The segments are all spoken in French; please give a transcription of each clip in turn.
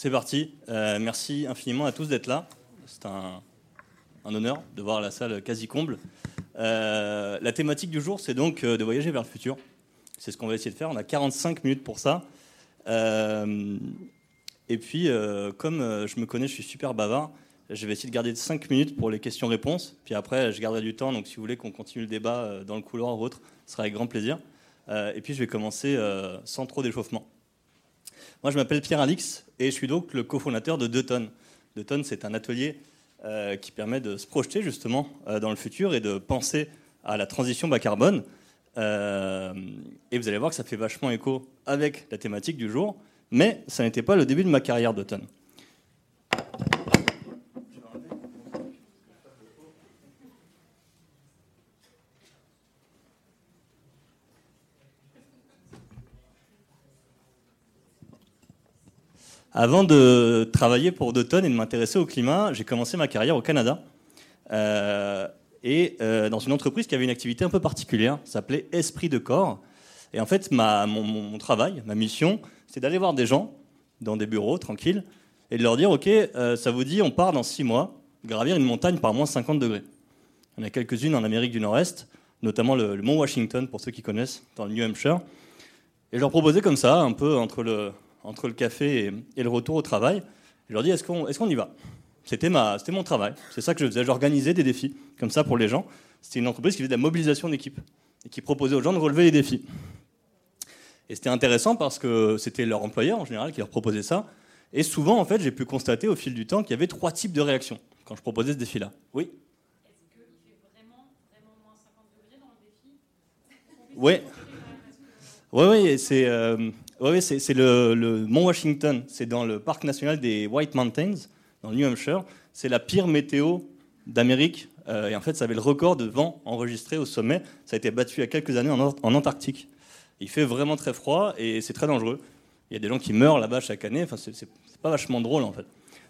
C'est parti. Euh, merci infiniment à tous d'être là. C'est un, honneur de voir la salle quasi comble. Euh, la thématique du jour, c'est donc euh, de voyager vers le futur. C'est ce qu'on va essayer de faire. On a 45 minutes pour ça. et puis, comme je me connais, je suis super bavard. Je vais essayer de garder 5 minutes pour les questions-réponses. Puis après, je garderai du temps. Donc, si vous voulez qu'on continue le débat dans le couloir ou autre, ce sera avec grand plaisir. et puis, je vais commencer sans trop d'échauffement. Moi, je m'appelle Pierre Alix et je suis donc le cofondateur de Deux tonnes. C'est un atelier euh, qui permet de se projeter justement euh, dans le futur et de penser à la transition bas carbone. Euh, et vous allez voir que ça fait vachement écho avec la thématique du jour, mais ça n'était pas le début de ma carrière d'automne. Avant de travailler pour Doton et de m'intéresser au climat, j'ai commencé ma carrière au Canada. Euh, et euh, dans une entreprise qui avait une activité un peu particulière, s'appelait Esprit de corps. Et en fait, mon, travail, ma mission, c'est d'aller voir des gens dans des bureaux tranquilles et de leur dire Ok, euh, ça vous dit, on part dans six mois gravir une montagne par moins 50 degrés. Il y en a quelques-unes en Amérique du Nord-Est, notamment le, le, mont Washington, pour ceux qui connaissent, dans le New Hampshire. Et je leur proposais comme ça, un peu entre le, entre le café et, le retour au travail. Je leur dis est-ce qu'on est y va? C'était mon travail. C'est ça que je faisais. J'organisais des défis comme ça pour les gens. C'était une entreprise qui faisait de la mobilisation d'équipe et qui proposait aux gens de relever les défis. Et c'était intéressant parce que c'était leur employeur en général qui leur proposait ça. Et souvent, en fait, j'ai pu constater au fil du temps qu'il y avait trois types de réactions quand je proposais ce défi-là. Oui? Est-ce qu'il fait vraiment, vraiment moins 50 degrés dans le défi? Oui. Oui, oui, c'est. Euh, oui, c'est le, Mont Washington. C'est dans le parc national des White Mountains, dans le New Hampshire. C'est la pire météo d'Amérique. Euh, et en fait, ça avait le record de vent enregistré au sommet. Ça a été battu il y a quelques années en, Antarctique. Il fait vraiment très froid et c'est très dangereux. Il y a des gens qui meurent là-bas chaque année. Enfin, c'est pas vachement drôle en fait.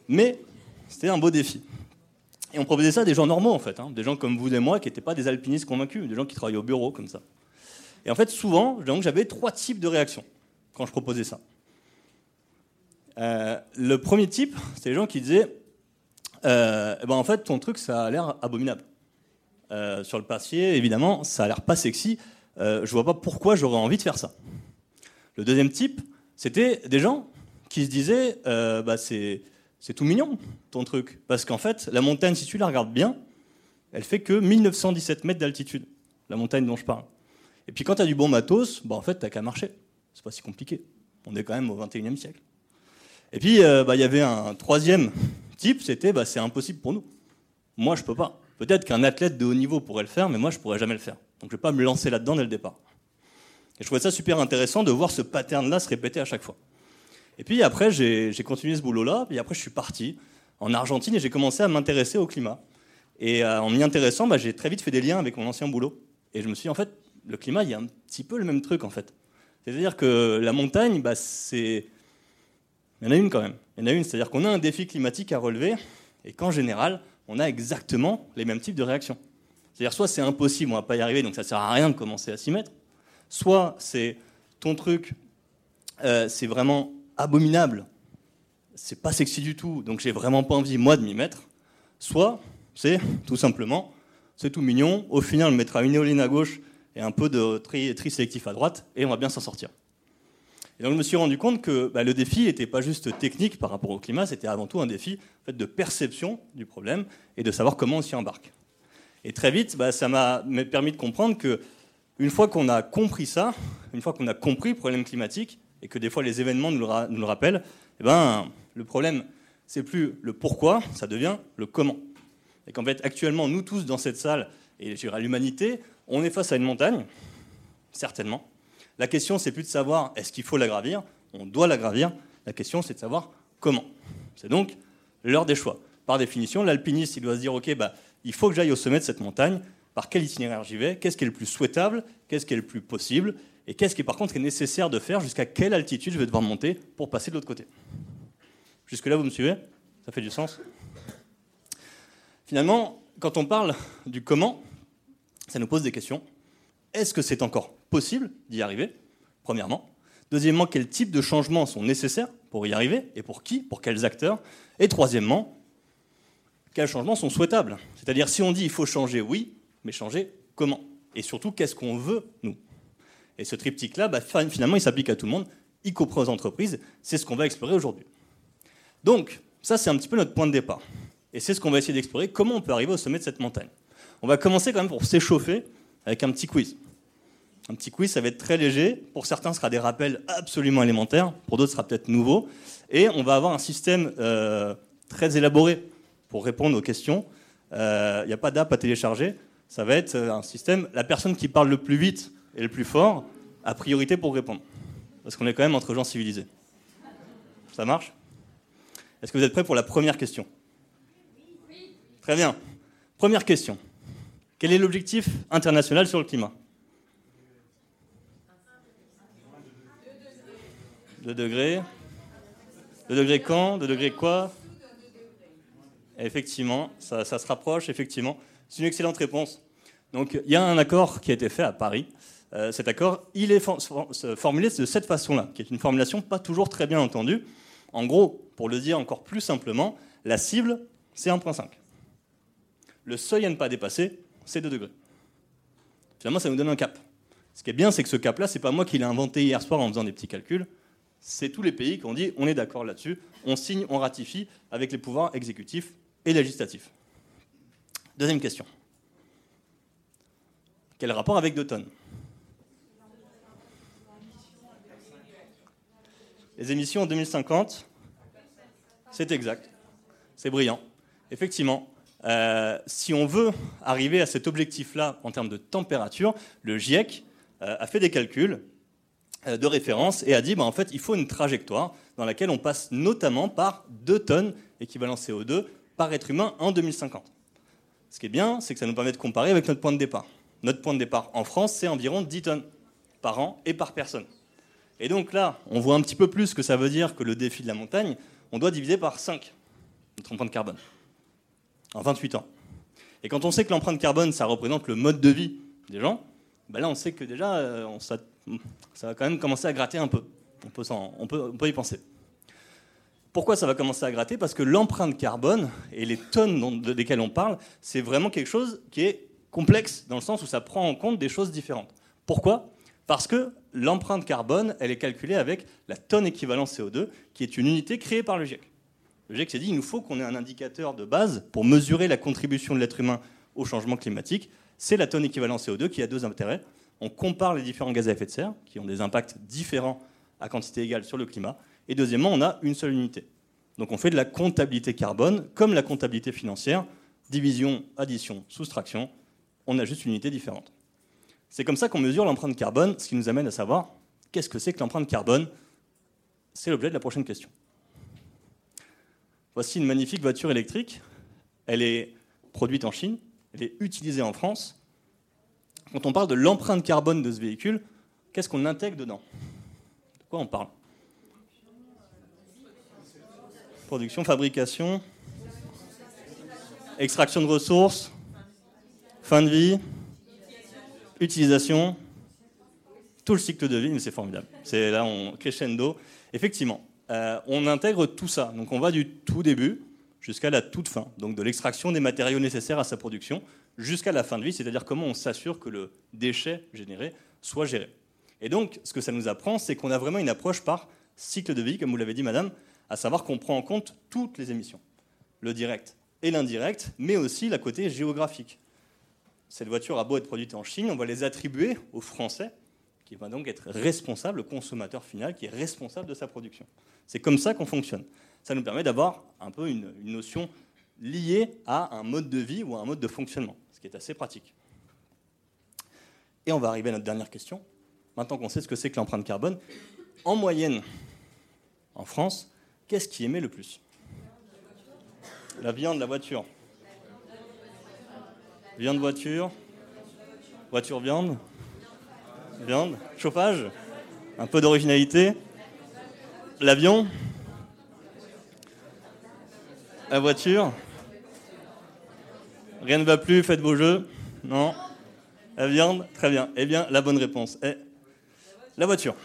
Mais c'était un beau défi. Et on proposait ça à des gens normaux en fait, hein. des gens comme vous et moi qui n'étaient pas des alpinistes convaincus, des gens qui travaillaient au bureau comme ça. Et en fait, souvent, j'avais trois types de réactions quand je proposais ça. Euh, le premier type, c'est les gens qui disaient euh, eh ben En fait, ton truc, ça a l'air abominable. Euh, sur le papier, évidemment, ça a l'air pas sexy. je vois pas pourquoi j'aurais envie de faire ça. Le deuxième type, c'était des gens qui se disaient bah, c'est, c'est tout mignon, ton truc. Parce qu'en fait, la montagne, si tu la regardes bien, elle fait que 1917 mètres d'altitude, la montagne dont je parle. Et puis quand tu as du bon matos, bah, en fait, tu qu'à marcher c'est pas si compliqué. On est quand même au 21e siècle. Et puis, euh, bah, il y avait un troisième type, c'était bah, c'est impossible pour nous. Moi, je peux pas. Peut-être qu'un athlète de haut niveau pourrait le faire, mais moi, je pourrais jamais le faire. Donc, je vais pas me lancer là-dedans dès le départ. Et je trouvais ça super intéressant de voir ce pattern-là se répéter à chaque fois. Et puis après, j'ai continué ce boulot-là, puis après, je suis parti en Argentine et j'ai commencé à m'intéresser au climat. Et euh, en m'y intéressant, bah, j'ai très vite fait des liens avec mon ancien boulot. Et je me suis dit, en fait, le climat, il y a un petit peu le même truc, en fait. C'est-à-dire que la montagne, bah, c'est... Il y en a une quand même. Il y en a une, c'est-à-dire qu'on a un défi climatique à relever et qu'en général, on a exactement les mêmes types de réactions. C'est-à-dire soit c'est impossible, on ne va pas y arriver, donc ça ne sert à rien de commencer à s'y mettre, soit c'est ton truc, euh, c'est vraiment abominable, c'est pas sexy du tout, donc j'ai vraiment pas envie, moi, de m'y mettre, soit c'est tout simplement, c'est tout mignon, au final, on mettra une éoline à gauche et un peu de tri, sélectif à droite, et on va bien s'en sortir. Et donc je me suis rendu compte que bah, le défi n'était pas juste technique par rapport au climat, c'était avant tout un défi fait, de perception du problème et de savoir comment on s'y embarque. Et très vite, bah, ça m'a permis de comprendre que une fois qu'on a compris ça, une fois qu'on a compris le problème climatique, et que des fois les événements nous le, nous le rappellent, eh ben, le problème, c'est plus le pourquoi, ça devient le comment. Et qu'en fait, actuellement, nous tous dans cette salle, et je dirais l'humanité, on est face à une montagne, certainement. La question, c'est plus de savoir est-ce qu'il faut la gravir, on doit la gravir. La question, c'est de savoir comment. C'est donc l'heure des choix. Par définition, l'alpiniste, il doit se dire ok, bah, il faut que j'aille au sommet de cette montagne. Par quel itinéraire j'y vais? Qu'est-ce qui est le plus souhaitable? Qu'est-ce qui est le plus possible? Et qu'est-ce qui, par contre, est nécessaire de faire? Jusqu'à quelle altitude je vais devoir monter pour passer de l'autre côté? Jusque-là, vous me suivez? Ça fait du sens? Finalement, quand on parle du comment, ça nous pose des questions. Est-ce que c'est encore possible d'y arriver Premièrement? Deuxièmement, quel type de changements sont nécessaires pour y arriver et pour qui, pour quels acteurs? Et troisièmement, quels changements sont souhaitables? C'est-à-dire si on dit il faut changer, oui, mais changer comment? Et surtout, qu'est-ce qu'on veut, nous? Et ce triptyque-là, bah, finalement, il s'applique à tout le monde, y compris aux entreprises. C'est ce qu'on va explorer aujourd'hui. Donc, ça, c'est un petit peu notre point de départ. Et c'est ce qu'on va essayer d'explorer, comment on peut arriver au sommet de cette montagne. On va commencer quand même pour s'échauffer avec un petit quiz. Un petit quiz, ça va être très léger. Pour certains, ce sera des rappels absolument élémentaires. Pour d'autres, ce sera peut-être nouveau. Et on va avoir un système euh, très élaboré pour répondre aux questions. Il euh, n'y a pas d'app à télécharger. Ça va être euh, un système, la personne qui parle le plus vite et le plus fort a priorité pour répondre. Parce qu'on est quand même entre gens civilisés. Ça marche? Est-ce que vous êtes prêts pour la première question? Très bien. Première question. Quel est l'objectif international sur le climat? 2 degrés. 2 degrés quand? 2 degrés quoi? Effectivement, ça, se rapproche, effectivement. C'est une excellente réponse. Donc, il y a un accord qui a été fait à Paris. Euh, cet accord, il est formulé de cette façon-là, qui est une formulation pas toujours très bien entendue. En gros, pour le dire encore plus simplement, la cible, c'est 1,5. Le seuil à ne pas dépasser, c'est 2 degrés. Finalement, ça nous donne un cap. Ce qui est bien, c'est que ce cap-là, c'est pas moi qui l'ai inventé hier soir en faisant des petits calculs. C'est tous les pays qui ont dit on est d'accord là-dessus, on signe, on ratifie avec les pouvoirs exécutifs et législatifs. Deuxième question. Quel rapport avec 2 tonnes Les émissions en 2050, c'est exact. C'est brillant. Effectivement, euh, si on veut arriver à cet objectif-là en termes de température, le GIEC euh, a fait des calculs euh, de référence et a dit bah, en fait il faut une trajectoire dans laquelle on passe notamment par 2 tonnes équivalent CO2 par être humain en 2050. Ce qui est bien, c'est que ça nous permet de comparer avec notre point de départ. Notre point de départ en France, c'est environ 10 tonnes par an et par personne. Et donc là, on voit un petit peu plus que ça veut dire que le défi de la montagne, on doit diviser par 5 notre empreinte carbone en 28 ans. Et quand on sait que l'empreinte carbone, ça représente le mode de vie des gens, ben là on sait que déjà, euh, ça, va quand même commencer à gratter un peu. On peut, on on y penser. Pourquoi ça va commencer à gratter? Parce que l'empreinte carbone et les tonnes desquelles on parle, c'est vraiment quelque chose qui est complexe dans le sens où ça prend en compte des choses différentes. Pourquoi? Parce que l'empreinte carbone, elle est calculée avec la tonne équivalent CO2, qui est une unité créée par le GIEC. Le GIEC s'est dit, il nous faut qu'on ait un indicateur de base pour mesurer la contribution de l'être humain au changement climatique. C'est la tonne équivalent CO2 qui a deux intérêts. On compare les différents gaz à effet de serre, qui ont des impacts différents à quantité égale sur le climat. Et deuxièmement, on a une seule unité. Donc on fait de la comptabilité carbone, comme la comptabilité financière, division, addition, soustraction. On a juste une unité différente. C'est comme ça qu'on mesure l'empreinte carbone, ce qui nous amène à savoir qu'est-ce que c'est que l'empreinte carbone. C'est l'objet de la prochaine question. Voici une magnifique voiture électrique. Elle est produite en Chine, elle est utilisée en France. Quand on parle de l'empreinte carbone de ce véhicule, qu'est-ce qu'on intègre dedans? De quoi on parle? Production, fabrication, extraction de ressources, fin de vie, utilisation, tout le cycle de vie, mais c'est formidable. C'est là, on crescendo. Effectivement, euh, on intègre tout ça. Donc on va du tout début jusqu'à la toute fin, donc de l'extraction des matériaux nécessaires à sa production jusqu'à la fin de vie, c'est-à-dire comment on s'assure que le déchet généré soit géré. Et donc, ce que ça nous apprend, c'est qu'on a vraiment une approche par cycle de vie, comme vous l'avez dit, madame, à savoir qu'on prend en compte toutes les émissions, le direct et l'indirect, mais aussi la côté géographique. Cette voiture a beau être produite en Chine, on va les attribuer aux Français, qui va donc être responsable, le consommateur final, qui est responsable de sa production. C'est comme ça qu'on fonctionne. Ça nous permet d'avoir un peu une, notion liée à un mode de vie ou à un mode de fonctionnement, ce qui est assez pratique. Et on va arriver à notre dernière question. Maintenant qu'on sait ce que c'est que l'empreinte carbone, en moyenne, en France, qu'est-ce qui émet le plus? La viande, la voiture. Viande, voiture. Voiture, viande. Viande. Chauffage. Un peu d'originalité. L'avion La voiture Rien ne va plus, faites vos jeux Non La viande Très bien. Eh bien, la bonne réponse est la voiture.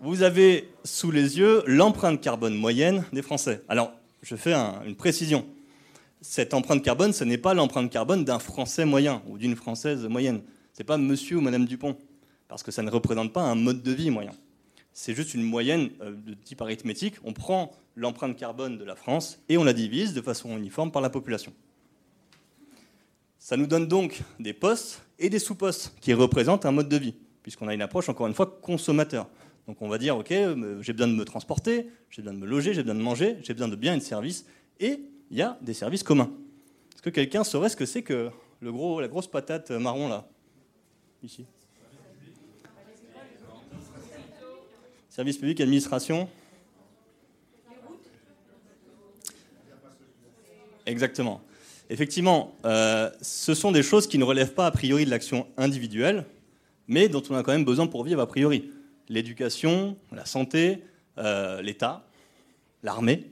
vous avez sous les yeux l'empreinte carbone moyenne des Français. Alors, je fais une précision. Cette empreinte carbone, ce n'est pas l'empreinte carbone d'un Français moyen ou d'une Française moyenne. Ce n'est pas monsieur ou madame Dupont, parce que ça ne représente pas un mode de vie moyen. C'est juste une moyenne euh, de type arithmétique. On prend l'empreinte carbone de la France et on la divise de façon uniforme par la population. Ça nous donne donc des postes et des sous-postes qui représentent un mode de vie, puisqu'on a une approche, encore une fois, consommateur. Donc on va dire, OK, euh, j'ai besoin de me transporter, j'ai besoin de me loger, j'ai besoin de manger, j'ai besoin de biens et de services, et il y a des services communs. Est-ce que quelqu'un saurait ce que c'est que la grosse patate marron là? Service public, administration Exactement. Effectivement, euh, ce sont des choses qui ne relèvent pas a priori de l'action individuelle, mais dont on a quand même besoin pour vivre a priori l'éducation, la santé, euh, l'État, l'armée,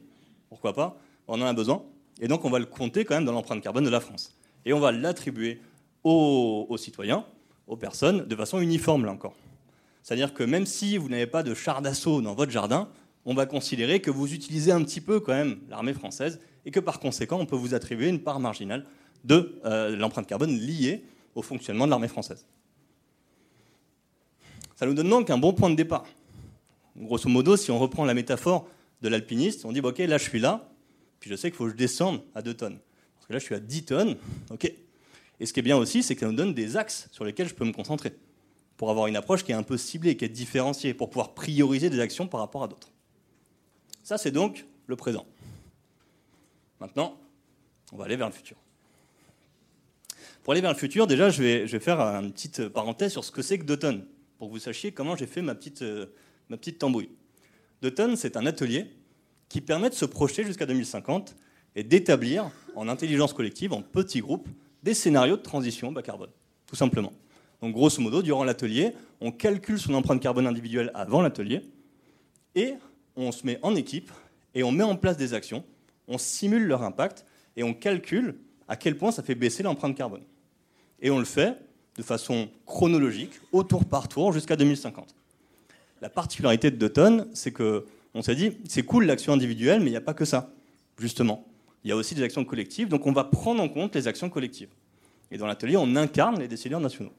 pourquoi pas, on en a besoin. Et donc on va le compter quand même dans l'empreinte carbone de la France. Et on va l'attribuer aux, citoyens, aux personnes, de façon uniforme là encore. C'est-à-dire que même si vous n'avez pas de char d'assaut dans votre jardin, on va considérer que vous utilisez un petit peu quand même l'armée française et que par conséquent on peut vous attribuer une part marginale de euh, l'empreinte carbone liée au fonctionnement de l'armée française. Ça nous donne donc un bon point de départ. Grosso modo, si on reprend la métaphore de l'alpiniste, on dit ok, là je suis là, puis je sais qu'il faut que je descende à 2 tonnes. Parce que là je suis à 10 tonnes, ok. Et ce qui est bien aussi, c'est que ça nous donne des axes sur lesquels je peux me concentrer, pour avoir une approche qui est un peu ciblée, qui est différenciée, pour pouvoir prioriser des actions par rapport à d'autres. Ça, c'est donc le présent. Maintenant, on va aller vers le futur. Pour aller vers le futur, déjà, je vais, faire une petite parenthèse sur ce que c'est que 2 tonnes pour que vous sachiez comment j'ai fait ma petite, euh, ma petite tambouille. Deuton, c'est un atelier qui permet de se projeter jusqu'à 2050 et d'établir en intelligence collective, en petits groupes, des scénarios de transition bas carbone, tout simplement. Donc grosso modo, durant l'atelier, on calcule son empreinte carbone individuelle avant l'atelier et on se met en équipe et on met en place des actions, on simule leur impact et on calcule à quel point ça fait baisser l'empreinte carbone. Et on le fait de façon chronologique, au tour par tour, jusqu'à 2050. La particularité de Deuton, c'est que on s'est dit, c'est cool l'action individuelle, mais il n'y a pas que ça, justement. Il y a aussi des actions collectives, donc on va prendre en compte les actions collectives. Et dans l'atelier, on incarne les décideurs nationaux.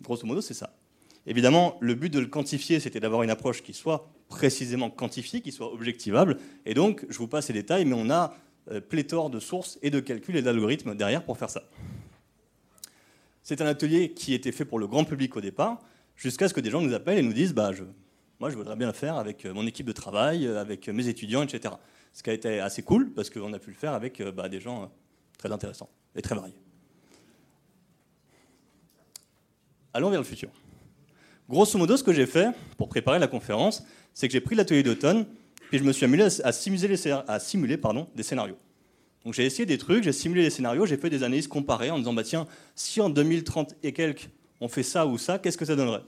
Grosso modo, c'est ça. Évidemment, le but de le quantifier, c'était d'avoir une approche qui soit précisément quantifiée, qui soit objectivable. Et donc, je vous passe les détails, mais on a euh, pléthore de sources et de calculs et d'algorithmes derrière pour faire ça. C'est un atelier qui était fait pour le grand public au départ, jusqu'à ce que des gens nous appellent et nous disent bah, Moi, je voudrais bien le faire avec euh, mon équipe de travail, euh, avec mes étudiants, etc. Ce qui a été assez cool parce qu'on a pu le faire avec euh, bah, des gens très intéressants et très variés. Allons vers le futur. Grosso modo, ce que j'ai fait pour préparer la conférence, c'est que j'ai pris l'atelier d'automne, puis je me suis amusé à simuler, des scénarios. Donc j'ai essayé des trucs, j'ai simulé des scénarios, j'ai fait des analyses comparées en disant bah tiens, si en 2030 et quelques on fait ça ou ça, qu'est-ce que ça donnerait?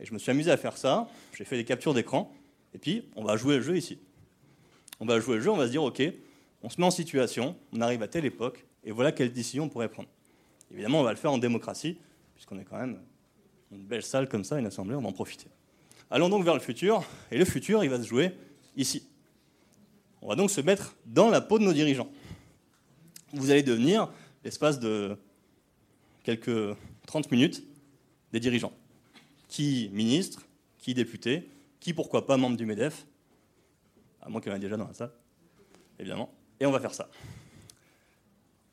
Et je me suis amusé à faire ça, j'ai fait des captures d'écran, et puis on va jouer le jeu ici. On va jouer le jeu, on va se dire ok, on se met en situation, on arrive à telle époque, et voilà quelle décision on pourrait prendre. Évidemment, on va le faire en démocratie, puisqu'on est quand même une belle salle comme ça, une assemblée, on va en profiter. Allons donc vers le futur, et le futur, il va se jouer ici. On va donc se mettre dans la peau de nos dirigeants vous allez devenir, l'espace de quelques 30 minutes, des dirigeants. Qui ministre, qui député, qui pourquoi pas membre du MEDEF, à moins qu'il y en ait déjà dans la salle, évidemment. Et on va faire ça.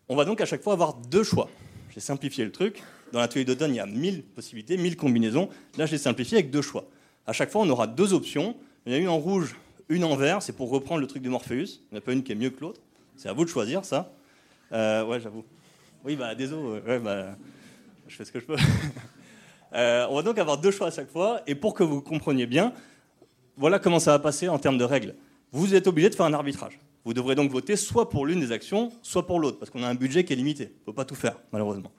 On va donc à chaque fois avoir deux choix. J'ai simplifié le truc. Dans l'atelier d'automne, il y a 1000 possibilités, 1000 combinaisons. Là, je l'ai simplifié avec deux choix. À chaque fois, on aura deux options. Il y en a une en rouge, une en vert. C'est pour reprendre le truc de Morpheus. Il n'y en a pas une qui est mieux que l'autre. C'est à vous de choisir ça. Euh, ouais, j'avoue. Oui, bah, désolé. Bah, je fais ce que je peux. Euh, on va donc avoir deux choix à chaque fois. Et pour que vous compreniez bien, voilà comment ça va passer en termes de règles. Vous êtes obligé de faire un arbitrage. Vous devrez donc voter soit pour l'une des actions, soit pour l'autre, parce qu'on a un budget qui est limité. Il ne faut pas tout faire, malheureusement.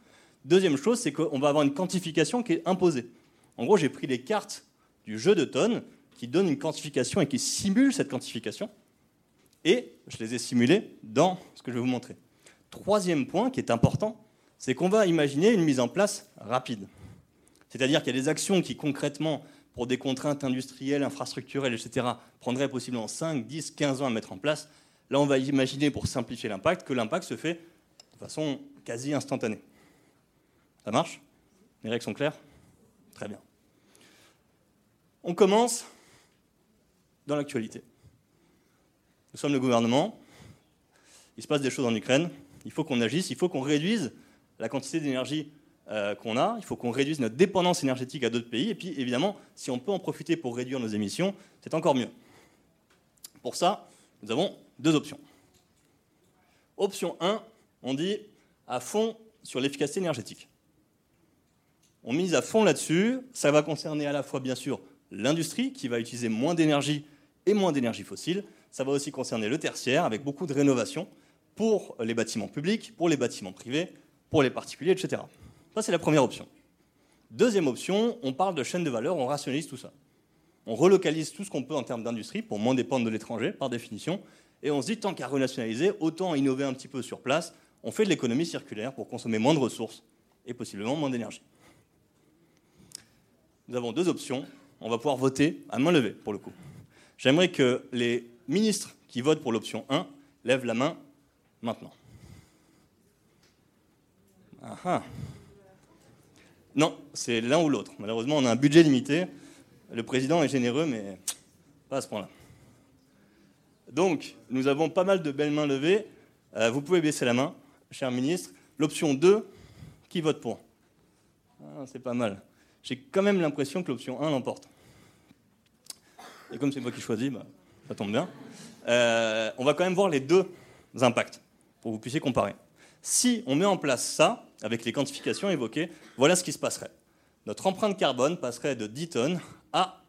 Deuxième chose, c'est qu'on va avoir une quantification qui est imposée. En gros, j'ai pris les cartes du jeu de tonnes qui donnent une quantification et qui simulent cette quantification. Et je les ai simulées dans ce que je vais vous montrer. Troisième point qui est important, c'est qu'on va imaginer une mise en place rapide. C'est-à-dire qu'il y a des actions qui concrètement pour des contraintes industrielles, infrastructurelles, etc., prendrait possiblement 5, 10, 15 ans à mettre en place. Là, on va imaginer, pour simplifier l'impact, que l'impact se fait de façon quasi instantanée. Ça marche? Les règles sont claires? Très bien. On commence dans l'actualité. Nous sommes le gouvernement, il se passe des choses en Ukraine, il faut qu'on agisse, il faut qu'on réduise la quantité d'énergie euh, qu'on a, il faut qu'on réduise notre dépendance énergétique à d'autres pays, et puis évidemment, si on peut en profiter pour réduire nos émissions, c'est encore mieux. Pour ça, nous avons deux options. Option 1, on dit à fond sur l'efficacité énergétique. On mise à fond là-dessus, ça va concerner à la fois bien sûr l'industrie qui va utiliser moins d'énergie et moins d'énergie fossile, ça va aussi concerner le tertiaire avec beaucoup de rénovations pour les bâtiments publics, pour les bâtiments privés, pour les particuliers, etc. Ça, c'est la première option. Deuxième option, on parle de chaîne de valeur, on rationalise tout ça. On relocalise tout ce qu'on peut en termes d'industrie pour moins dépendre de l'étranger, par définition. Et on se dit, tant qu'à renationaliser, autant innover un petit peu sur place. On fait de l'économie circulaire pour consommer moins de ressources et possiblement moins d'énergie. Nous avons deux options. On va pouvoir voter à main levée, pour le coup. J'aimerais que les ministres qui votent pour l'option 1 lèvent la main maintenant. Ah ah. Non, c'est l'un ou l'autre. Malheureusement, on a un budget limité. Le président est généreux, mais pas à ce point-là. Donc, nous avons pas mal de belles mains levées. Euh, vous pouvez baisser la main, cher ministre. L'option 2, qui vote pour? Ah, C'est pas mal. J'ai quand même l'impression que l'option 1 l'emporte. Et comme c'est moi qui choisis, bah, ça tombe bien. Euh, on va quand même voir les deux impacts pour que vous puissiez comparer. Si on met en place ça, avec les quantifications évoquées, voilà ce qui se passerait. Notre empreinte carbone passerait de 10 tonnes à,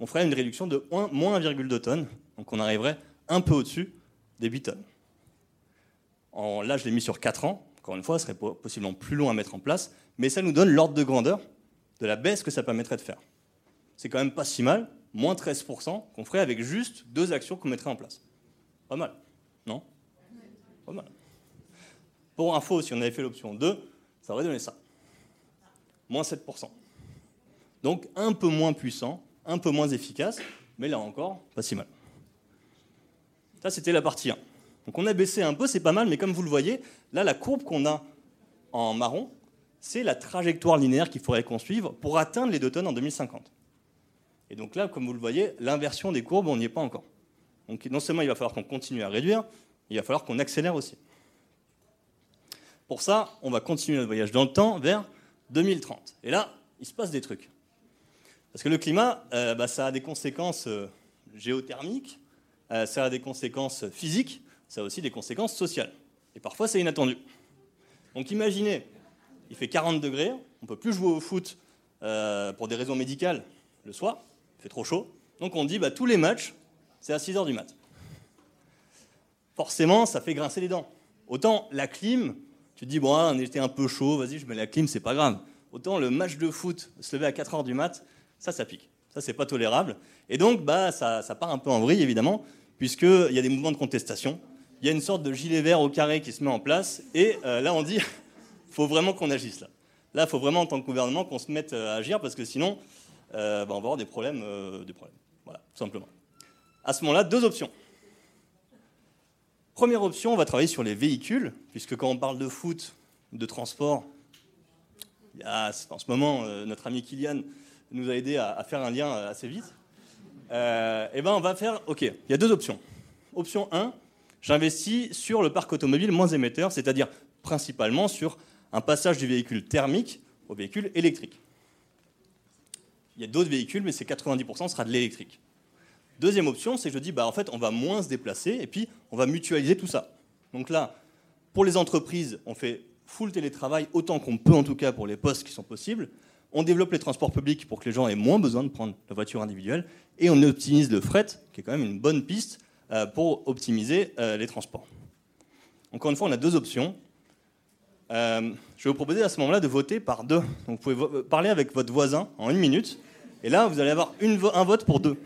on ferait une réduction de moins 1,2 tonnes, donc on arriverait un peu au-dessus des 8 tonnes. Là, je l'ai mis sur 4 ans, encore une fois, ce serait possiblement plus long à mettre en place, mais ça nous donne l'ordre de grandeur de la baisse que ça permettrait de faire. C'est quand même pas si mal, moins 13% qu'on ferait avec juste deux actions qu'on mettrait en place. Pas mal, non? Pas mal. Pour info, si on avait fait l'option 2, ça aurait donné ça. Moins 7%. Donc un peu moins puissant, un peu moins efficace, mais là encore, pas si mal. Ça, c'était la partie 1. Donc on a baissé un peu, c'est pas mal, mais comme vous le voyez, là, la courbe qu'on a en marron, c'est la trajectoire linéaire qu'il faudrait qu'on suive pour atteindre les 2 tonnes en 2050. Et donc là, comme vous le voyez, l'inversion des courbes, on n'y est pas encore. Donc non seulement il va falloir qu'on continue à réduire, il va falloir qu'on accélère aussi. Pour ça, on va continuer notre voyage dans le temps vers 2030. Et là, il se passe des trucs. Parce que le climat, euh, bah, ça a des conséquences euh, géothermiques, euh, ça a des conséquences physiques, ça a aussi des conséquences sociales. Et parfois, c'est inattendu. Donc imaginez, il fait 40 degrés, on ne peut plus jouer au foot pour des raisons médicales le soir, il fait trop chaud. Donc on dit, bah, tous les matchs, c'est à 6 heures du mat. Forcément, ça fait grincer les dents. Autant la clim, tu dis, bon, ah, on était un peu chaud, vas-y, je mets la clim, c'est pas grave. Autant le match de foot, se lever à 4 heures du mat, ça, ça pique. Ça, c'est pas tolérable. Et donc, bah, ça, part un peu en vrille, évidemment, puisqu'il y a des mouvements de contestation. Il y a une sorte de gilet vert au carré qui se met en place. Et euh, là, on dit, faut vraiment qu'on agisse là. Là, il faut vraiment, en tant que gouvernement, qu'on se mette euh, à agir, parce que sinon, euh, bah, on va avoir des problèmes, des problèmes. Voilà, tout simplement. À ce moment-là, deux options. Première option, on va travailler sur les véhicules, puisque quand on parle de foot, de transport, en ce moment, euh, notre ami Kylian nous a aidé à, faire un lien euh, assez vite. Euh, et ben on va faire, ok, il y a deux options. Option 1, j'investis sur le parc automobile moins émetteur, c'est-à-dire principalement sur un passage du véhicule thermique au véhicule électrique. Il y a d'autres véhicules, mais c'est 90% sera de l'électrique. Deuxième option, c'est que je dis, bah, en fait, on va moins se déplacer et puis on va mutualiser tout ça. Donc là, pour les entreprises, on fait full télétravail, autant qu'on peut en tout cas pour les postes qui sont possibles. On développe les transports publics pour que les gens aient moins besoin de prendre la voiture individuelle. Et on optimise le fret, qui est quand même une bonne piste euh, pour optimiser euh, les transports. Encore une fois, on a deux options. Euh, je vais vous proposer à ce moment-là de voter par deux. Donc vous pouvez parler avec votre voisin en une minute. Et là, vous allez avoir un vote pour deux.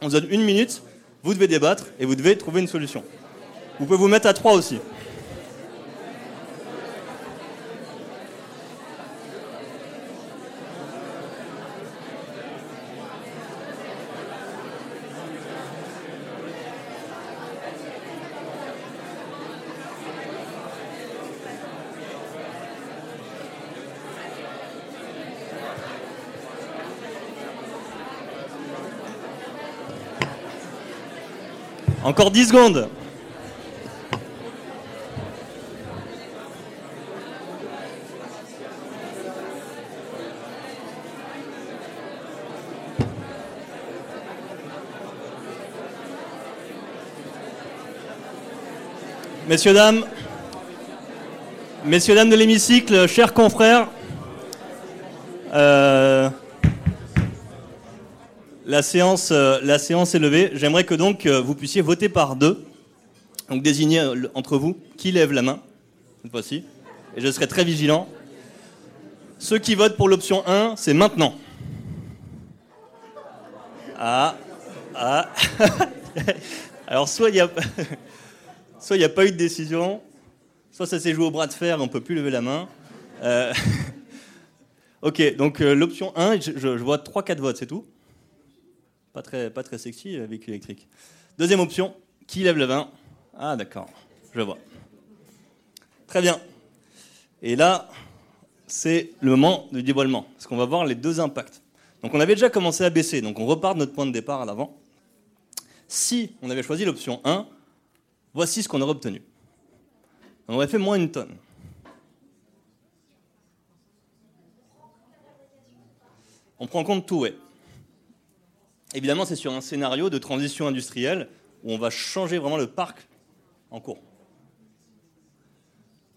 On vous donne une minute, vous devez débattre et vous devez trouver une solution. Vous pouvez vous mettre à trois aussi. Encore 10 secondes. Messieurs, dames, messieurs, dames de l'hémicycle, chers confrères, la, séance, euh, la séance est levée. J'aimerais que donc euh, vous puissiez voter par deux. Donc désigner entre vous qui lève la main cette fois-ci. Et je serai très vigilant. Ceux qui votent pour l'option 1, c'est maintenant. Ah, ah. Alors soit il y a... n'y a pas eu de décision, soit ça s'est joué au bras de fer, on ne peut plus lever la main. Euh, ok, donc euh, l'option 1, je, vois 3-4 votes, c'est tout pas très, pas très sexy, véhicule électrique. Deuxième option, qui lève la main Ah d'accord, je vois. Très bien. Et là, c'est le moment du dévoilement, parce qu'on va voir les deux impacts. Donc on avait déjà commencé à baisser, donc on repart de notre point de départ à l'avant. Si on avait choisi l'option 1, Voici ce qu'on aurait obtenu. On aurait fait moins une tonne. On prend en compte tout, oui. Évidemment, c'est sur un scénario de transition industrielle où on va changer vraiment le parc en cours.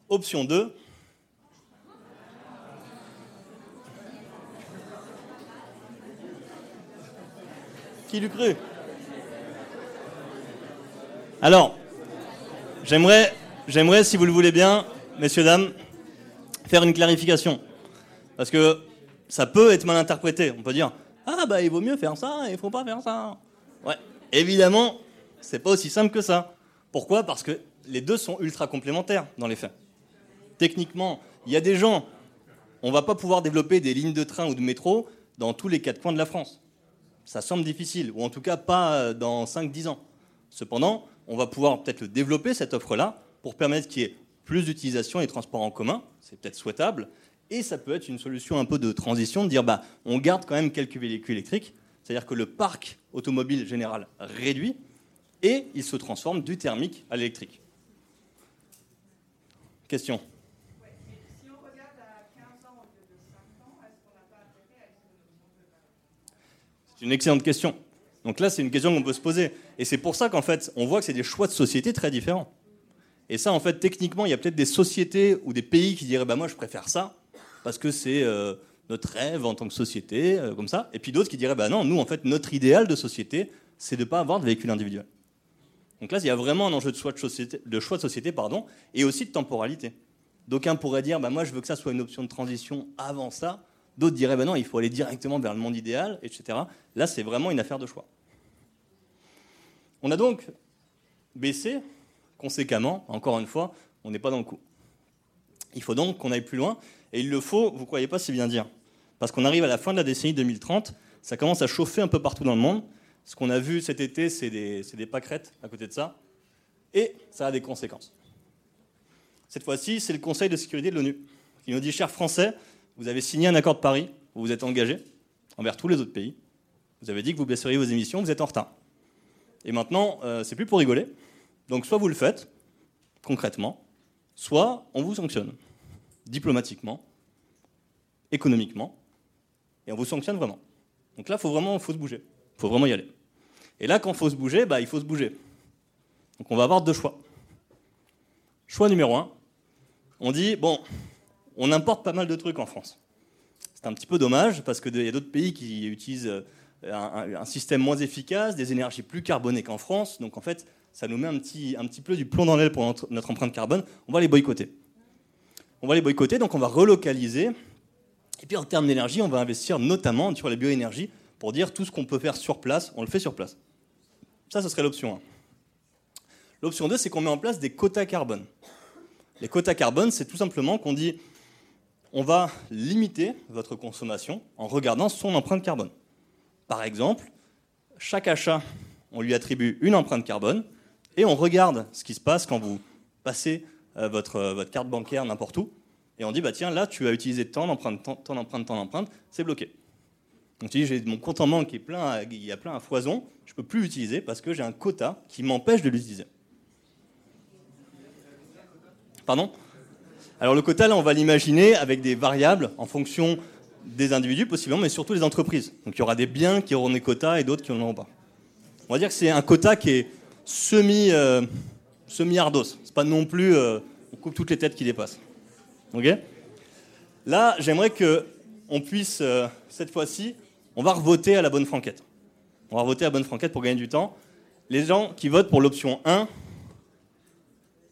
Option 2. Qui l'eût cru Alors, J'aimerais, j'aimerais, si vous le voulez bien, messieurs, dames, faire une clarification. Parce que ça peut être mal interprété. On peut dire Ah, bah, il vaut mieux faire ça, il faut pas faire ça. Ouais, évidemment, c'est pas aussi simple que ça. Pourquoi? Parce que les deux sont ultra complémentaires dans les faits. Techniquement, il y a des gens, on va pas pouvoir développer des lignes de train ou de métro dans tous les quatre coins de la France. Ça semble difficile, ou en tout cas pas dans 5-10 ans. Cependant, on va pouvoir peut-être développer, cette offre-là, pour permettre qu'il y ait plus d'utilisation des transports en commun, c'est peut-être souhaitable, et ça peut être une solution un peu de transition, de dire bah, on garde quand même quelques véhicules électriques, c'est-à-dire que le parc automobile général réduit, et il se transforme du thermique à l'électrique. Question C'est une excellente question. Donc là, c'est une question qu'on peut se poser. Et c'est pour ça qu'en fait, on voit que c'est des choix de société très différents. Et ça, en fait, techniquement, il y a peut-être des sociétés ou des pays qui diraient bah, Moi, je préfère ça, parce que c'est euh, notre rêve en tant que société, euh, comme ça. Et puis d'autres qui diraient bah, Non, nous, en fait, notre idéal de société, c'est de ne pas avoir de véhicule individuel. Donc là, il y a vraiment un enjeu de choix de, société, choix de société pardon, et aussi de temporalité. D'aucuns pourraient dire bah, Moi, je veux que ça soit une option de transition avant ça. D'autres diraient ben non, il faut aller directement vers le monde idéal, etc. Là, c'est vraiment une affaire de choix. On a donc baissé conséquemment, encore une fois, on n'est pas dans le coup. Il faut donc qu'on aille plus loin, et il le faut, vous ne croyez pas si bien dire. Parce qu'on arrive à la fin de la décennie 2030, ça commence à chauffer un peu partout dans le monde. Ce qu'on a vu cet été, c'est des, des pâquerettes à côté de ça, et ça a des conséquences. Cette fois-ci, c'est le Conseil de sécurité de l'ONU qui nous dit, chers Français, vous avez signé un accord de Paris où vous êtes engagé envers tous les autres pays. Vous avez dit que vous baisseriez vos émissions, vous êtes en retard. Et maintenant, euh, c'est plus pour rigoler. Donc soit vous le faites, concrètement, soit on vous sanctionne, diplomatiquement, économiquement, et on vous sanctionne vraiment. Donc là, faut vraiment faut se bouger. Faut vraiment y aller. Et là, quand faut se bouger, bah, il faut se bouger. Donc on va avoir deux choix. Choix numéro un, on dit, bon, on importe pas mal de trucs en France. C'est un petit peu dommage parce qu'il y a d'autres pays qui utilisent euh, un, système moins efficace, des énergies plus carbonées qu'en France. Donc en fait, ça nous met un petit, un petit peu du plomb dans l'aile pour notre, empreinte carbone. On va les boycotter. On va les boycotter, donc on va relocaliser. Et puis en termes d'énergie, on va investir notamment sur les bioénergies pour dire tout ce qu'on peut faire sur place, on le fait sur place. Ça, ce serait l'option 1. L'option 2, c'est qu'on met en place des quotas carbone. Les quotas carbone, c'est tout simplement qu'on dit on va limiter votre consommation en regardant son empreinte carbone. Par exemple, chaque achat, on lui attribue une empreinte carbone et on regarde ce qui se passe quand vous passez euh, votre, euh, votre carte bancaire n'importe où et on dit bah tiens là tu as utilisé tant d'empreintes, tant d'empreintes, tant d'empreintes, c'est bloqué. Donc tu dis, j'ai mon compte en banque qui est plein, il y a plein à foison, je ne peux plus l'utiliser parce que j'ai un quota qui m'empêche de l'utiliser. Pardon? Alors le quota, là, on va l'imaginer avec des variables en fonction des individus possiblement, mais surtout des entreprises. Donc il y aura des biens qui auront des quotas et d'autres qui n'en auront pas. On va dire que c'est un quota qui est semi, euh, semi ardos. C'est pas non plus euh, on coupe toutes les têtes qui dépassent. Ok? Là, j'aimerais que on puisse euh, cette fois-ci, on va revoter à la bonne franquette. On va voter à la bonne franquette pour gagner du temps. Les gens qui votent pour l'option 1,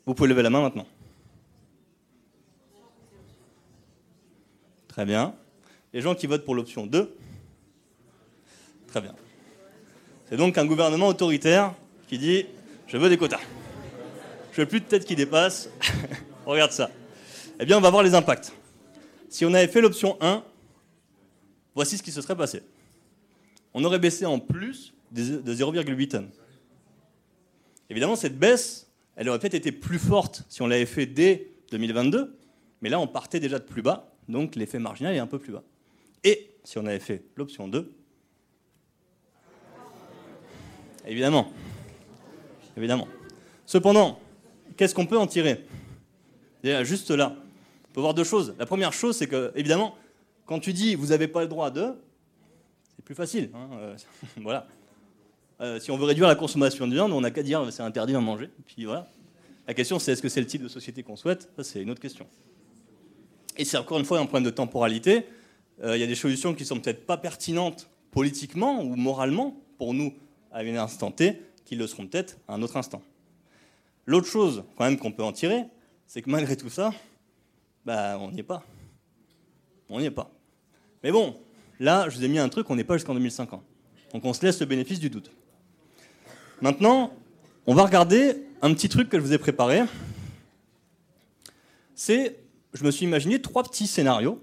vous pouvez lever la main maintenant. Très bien. Les gens qui votent pour l'option 2 Très bien. C'est donc un gouvernement autoritaire qui dit Je veux des quotas. Je veux plus de têtes qui dépassent. Regarde ça. Eh bien, on va voir les impacts. Si on avait fait l'option 1, voici ce qui se serait passé. On aurait baissé en plus de 0,8 tonnes. Évidemment, cette baisse, elle aurait peut-être été plus forte si on l'avait fait dès 2022, mais là, on partait déjà de plus bas, donc l'effet marginal est un peu plus bas. Et si on avait fait l'option 2, évidemment, évidemment. Cependant, qu'est-ce qu'on peut en tirer? Juste là, on peut voir deux choses. La première chose, c'est que, évidemment, quand tu dis vous n'avez pas le droit de, c'est plus facile. Hein, euh, voilà. Euh, si on veut réduire la consommation de viande, on n'a qu'à dire c'est interdit d'en manger. Puis voilà. La question, c'est est-ce que c'est le type de société qu'on souhaite? C'est une autre question. Et c'est encore une fois un problème de temporalité. Euh, il y a des solutions qui sont peut-être pas pertinentes politiquement ou moralement pour nous à un instant T, qui le seront peut-être à un autre instant. L'autre chose, quand même, qu'on peut en tirer, c'est que malgré tout ça, bah, on n'y est pas. On n'y est pas. Mais bon, là, je vous ai mis un truc, on n'est pas jusqu'en 2050. Donc on se laisse le bénéfice du doute. Maintenant, on va regarder un petit truc que je vous ai préparé. C'est, je me suis imaginé trois petits scénarios.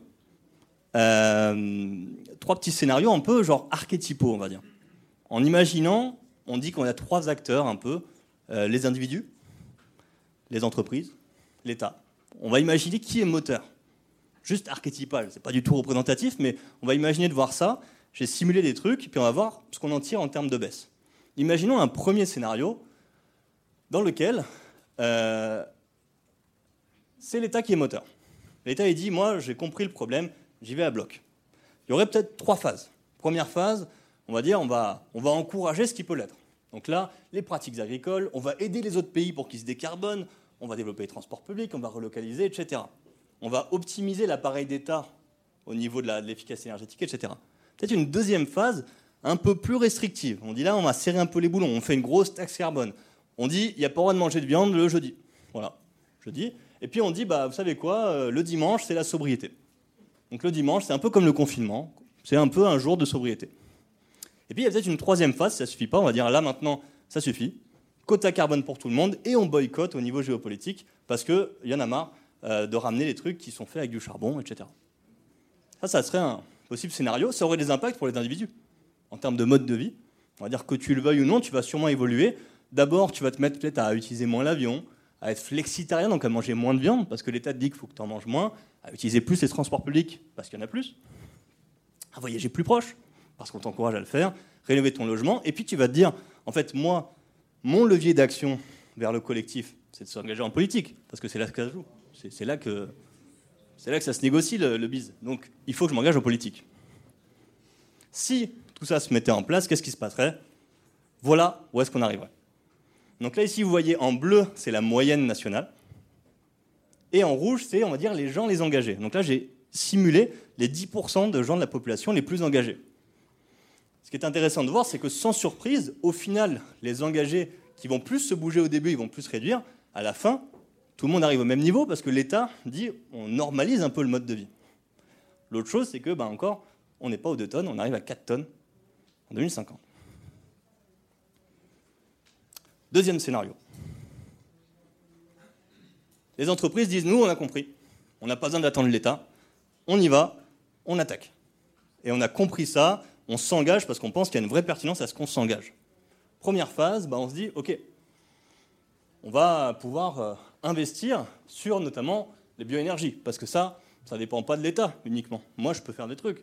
Euh, trois petits scénarios un peu genre archétypaux, on va dire. En imaginant, on dit qu'on a trois acteurs un peu, euh, les individus, les entreprises, l'État. On va imaginer qui est moteur. Juste archétypal, c'est pas du tout représentatif, mais on va imaginer de voir ça. J'ai simulé des trucs, puis on va voir ce qu'on en tire en termes de baisse. Imaginons un premier scénario dans lequel euh, c'est l'État qui est moteur. L'État, il dit, moi, j'ai compris le problème, j'y vais à bloc. Il y aurait peut-être trois phases. Première phase, on va dire, on va, encourager ce qui peut l'être. Donc là, les pratiques agricoles, on va aider les autres pays pour qu'ils se décarbonent, on va développer les transports publics, on va relocaliser, etc. On va optimiser l'appareil d'État au niveau de l'efficacité énergétique, etc. Peut-être une deuxième phase un peu plus restrictive. On dit là, on va serrer un peu les boulons, on fait une grosse taxe carbone. On dit, il n'y a pas le droit de manger de viande le jeudi. Voilà, jeudi. Et puis on dit, bah, vous savez quoi, euh, le dimanche, c'est la sobriété. Donc le dimanche, c'est un peu comme le confinement, c'est un peu un jour de sobriété. Et puis il y a peut-être une troisième phase, ça ne suffit pas, on va dire là maintenant, ça suffit. Quota carbone pour tout le monde, et on boycotte au niveau géopolitique, parce qu'il y en a marre euh, de ramener les trucs qui sont faits avec du charbon, etc. Ça, ça serait un possible scénario, ça aurait des impacts pour les individus, en termes de mode de vie. On va dire que tu le veuilles ou non, tu vas sûrement évoluer. D'abord, tu vas te mettre peut-être à utiliser moins l'avion, à être flexitarien, donc à manger moins de viande, parce que l'État te dit qu'il faut que tu en manges moins, à utiliser plus les transports publics, parce qu'il y en a plus, à voyager plus proche, parce qu'on t'encourage à le faire, rénover ton logement, et puis tu vas te dire, en fait, moi, mon levier d'action vers le collectif, c'est de s'engager en politique, parce que c'est là que ça joue. C'est là que là que ça se négocie le, le bise. Donc il faut que je m'engage en politique. Si tout ça se mettait en place, qu'est-ce qui se passerait? Voilà où est-ce qu'on arriverait. Donc là ici vous voyez en bleu c'est la moyenne nationale et en rouge c'est on va dire les gens les engagés. Donc là j'ai simulé les 10% de gens de la population les plus engagés. Ce qui est intéressant de voir, c'est que sans surprise, au final, les engagés qui vont plus se bouger au début, ils vont plus réduire. À la fin, tout le monde arrive au même niveau parce que l'État dit on normalise un peu le mode de vie. L'autre chose, c'est que, ben encore, on n'est pas aux 2 tonnes, on arrive à 4 tonnes en 2050. Deuxième scénario. Les entreprises disent nous, on a compris, on n'a pas besoin d'attendre l'État, on y va, on attaque. Et on a compris ça, on s'engage parce qu'on pense qu'il y a une vraie pertinence à ce qu'on s'engage. Première phase, bah, on se dit, OK, on va pouvoir euh, investir sur notamment les bioénergies, parce que ça, ça ne dépend pas de l'État uniquement. Moi, je peux faire des trucs.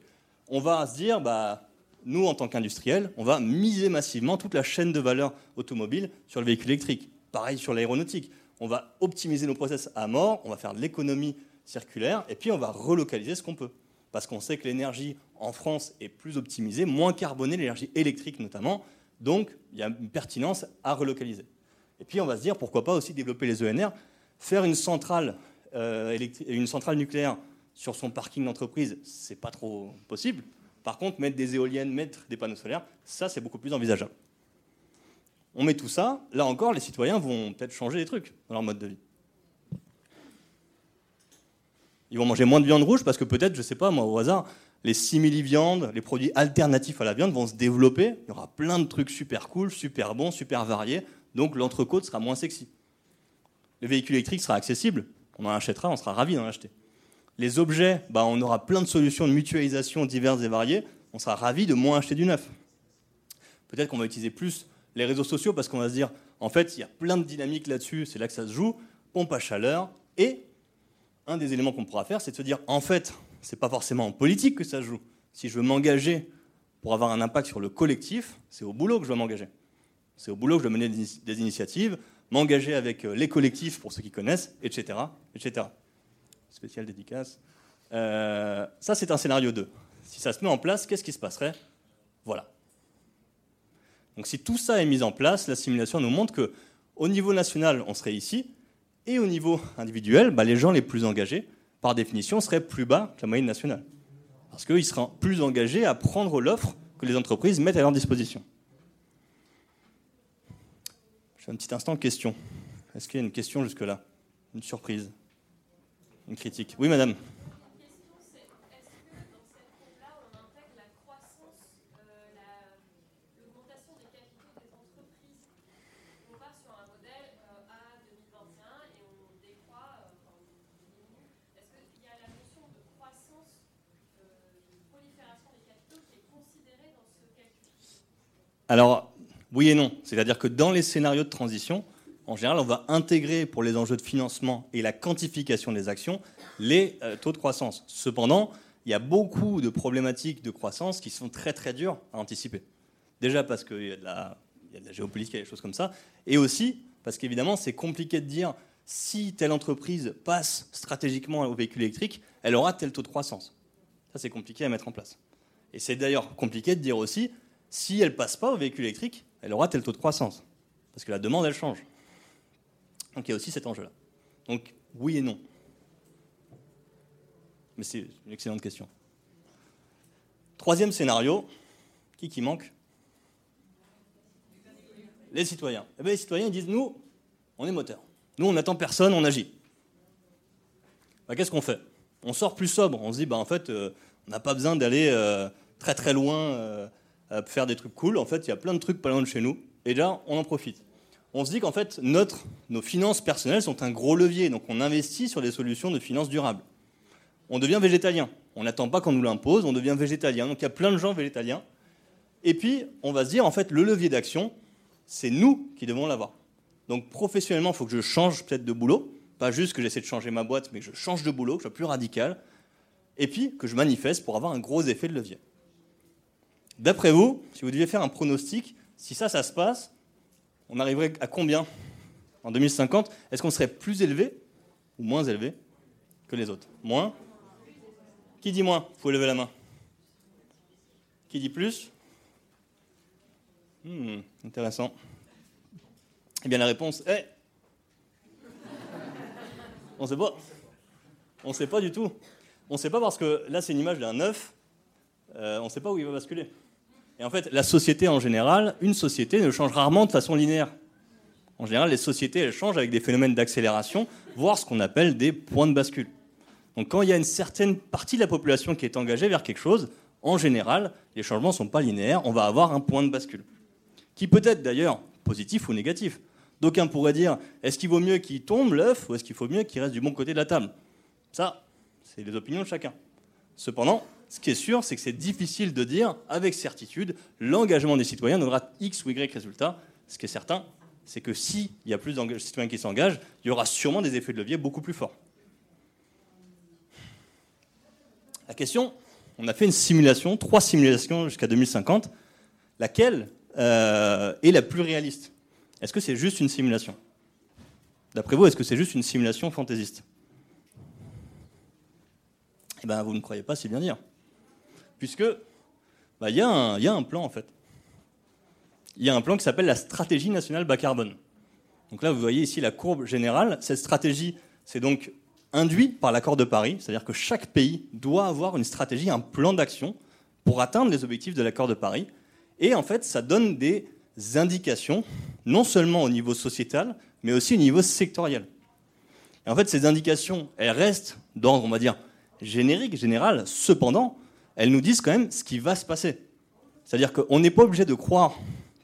On va se dire, bah, nous, en tant qu'industriels, on va miser massivement toute la chaîne de valeur automobile sur le véhicule électrique. Pareil sur l'aéronautique. On va optimiser nos process à mort, on va faire de l'économie circulaire, et puis on va relocaliser ce qu'on peut. Parce qu'on sait que l'énergie en France est plus optimisée, moins carbonée, l'énergie électrique notamment. Donc, il y a une pertinence à relocaliser. Et puis, on va se dire, pourquoi pas aussi développer les ENR, faire une centrale, euh, une centrale nucléaire sur son parking d'entreprise, c'est pas trop possible. Par contre, mettre des éoliennes, mettre des panneaux solaires, ça, c'est beaucoup plus envisageable. On met tout ça, là encore, les citoyens vont peut-être changer des trucs dans leur mode de vie. Ils vont manger moins de viande rouge parce que peut-être, je ne sais pas, moi, au hasard, les simili-viandes, les produits alternatifs à la viande vont se développer. Il y aura plein de trucs super cool, super bons, super variés. Donc l'entrecôte sera moins sexy. Le véhicule électrique sera accessible. On en achètera, on sera ravi d'en acheter. Les objets, bah, on aura plein de solutions de mutualisation diverses et variées. On sera ravi de moins acheter du neuf. Peut-être qu'on va utiliser plus les réseaux sociaux parce qu'on va se dire, en fait, il y a plein de dynamiques là-dessus, c'est là que ça se joue, pompe à chaleur. Et un des éléments qu'on pourra faire, c'est de se dire, en fait, c'est pas forcément en politique que ça joue. Si je veux m'engager pour avoir un impact sur le collectif, c'est au boulot que je dois m'engager. C'est au boulot que je dois mener des initiatives, m'engager avec euh, les collectifs, pour ceux qui connaissent, etc. etc. Spécial dédicace. Euh, ça, c'est un scénario 2. Si ça se met en place, qu'est-ce qui se passerait? Voilà. Donc si tout ça est mis en place, la simulation nous montre que au niveau national, on serait ici, et au niveau individuel, bah, les gens les plus engagés, par définition, seraient plus bas que la moyenne nationale. Parce qu'ils seraient plus engagés à prendre l'offre que les entreprises mettent à leur disposition. J'ai un petit instant de question. Est-ce qu'il y a une question jusque-là? Une surprise? Une critique? Oui, madame Alors, oui et non. C'est-à-dire que dans les scénarios de transition, en général, on va intégrer pour les enjeux de financement et la quantification des actions les euh, taux de croissance. Cependant, il y a beaucoup de problématiques de croissance qui sont très très dures à anticiper. Déjà parce qu'il y, a de la géopolitique et des choses comme ça, et aussi parce qu'évidemment, c'est compliqué de dire si telle entreprise passe stratégiquement au véhicule électrique, elle aura tel taux de croissance. Ça, c'est compliqué à mettre en place. Et c'est d'ailleurs compliqué de dire aussi si elle passe pas au véhicule électrique, elle aura tel taux de croissance. Parce que la demande, elle change. Donc il y a aussi cet enjeu-là. Donc oui et non. Mais c'est une excellente question. Troisième scénario, qui qui manque? Les citoyens. Eh bien, les citoyens disent, nous, on est moteur. Nous, on n'attend personne, on agit. Bah, qu'est-ce qu'on fait? On sort plus sobre. On se dit, bah, en fait, euh, on n'a pas besoin d'aller euh, très très loin. Euh, faire des trucs cool. En fait, il y a plein de trucs pas loin de chez nous. Et là, on en profite. On se dit qu'en fait, notre, nos finances personnelles sont un gros levier. Donc, on investit sur des solutions de finances durables. On devient végétalien. On n'attend pas qu'on nous l'impose, on devient végétalien. Donc, il y a plein de gens végétaliens. Et puis, on va se dire, en fait, le levier d'action, c'est nous qui devons l'avoir. Donc, professionnellement, il faut que je change peut-être de boulot. Pas juste que j'essaie de changer ma boîte, mais que je change de boulot, que je sois plus radical. Et puis, que je manifeste pour avoir un gros effet de levier. D'après vous, si vous deviez faire un pronostic, si ça, ça se passe, on arriverait à combien en 2050 Est-ce qu'on serait plus élevé ou moins élevé que les autres? Moins? Qui dit moins? Faut lever la main. Qui dit plus? Hmm, Intéressant. Eh bien, la réponse est. On ne sait pas. On ne sait pas du tout. On ne sait pas parce que là, c'est une image d'un œuf. Euh, on ne sait pas où il va basculer. Et en fait, la société en général, une société ne change rarement de façon linéaire. En général, les sociétés, elles changent avec des phénomènes d'accélération, voire ce qu'on appelle des points de bascule. Donc quand il y a une certaine partie de la population qui est engagée vers quelque chose, en général, les changements ne sont pas linéaires, on va avoir un point de bascule. Qui peut être d'ailleurs positif ou négatif. D'aucuns pourraient dire, est-ce qu'il vaut mieux qu'il tombe l'œuf ou est-ce qu'il faut mieux qu'il reste du bon côté de la table? Ça, c'est les opinions de chacun. Cependant, ce qui est sûr, c'est que c'est difficile de dire avec certitude l'engagement des citoyens donnera X ou Y résultat. Ce qui est certain, c'est que s'il y a plus de citoyens qui s'engagent, il y aura sûrement des effets de levier beaucoup plus forts. La question, on a fait une simulation, trois simulations jusqu'à 2050, laquelle euh, est la plus réaliste? Est-ce que c'est juste une simulation? D'après vous, est-ce que c'est juste une simulation fantaisiste? Eh bien, vous ne croyez pas, c'est bien dire. Puisque bah, y, y, a un plan, en fait. Il y a un plan qui s'appelle la stratégie nationale bas carbone. Donc là, vous voyez ici la courbe générale. Cette stratégie, c'est donc induit par l'accord de Paris, c'est-à-dire que chaque pays doit avoir une stratégie, un plan d'action pour atteindre les objectifs de l'accord de Paris. Et en fait, ça donne des indications, non seulement au niveau sociétal, mais aussi au niveau sectoriel. Et en fait, ces indications, elles restent d'ordre, on va dire, générique, général. Cependant, elles nous disent quand même ce qui va se passer. C'est-à-dire qu'on n'est pas obligé de croire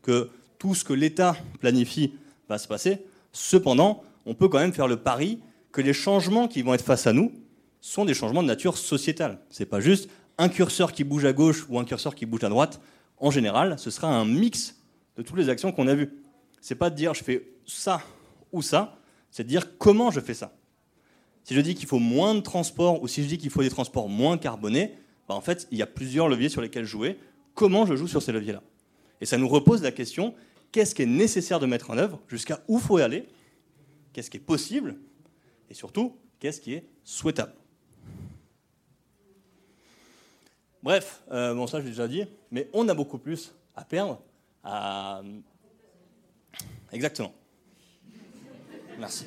que tout ce que l'État planifie va se passer. Cependant, on peut quand même faire le pari que les changements qui vont être face à nous sont des changements de nature sociétale. Ce n'est pas juste un curseur qui bouge à gauche ou un curseur qui bouge à droite. En général, ce sera un mix de toutes les actions qu'on a vues. C'est pas de dire je fais ça ou ça, c'est de dire comment je fais ça. Si je dis qu'il faut moins de transports ou si je dis qu'il faut des transports moins carbonés, bah en fait, il y a plusieurs leviers sur lesquels jouer. Comment je joue sur ces leviers-là? Et ça nous repose la question qu'est-ce qui est nécessaire de mettre en œuvre? Jusqu'à où faut aller? Qu'est-ce qui est possible? Et surtout, qu'est-ce qui est souhaitable? Bref, euh, bon ça j'ai déjà dit, mais on a beaucoup plus à perdre. À... Exactement. Merci.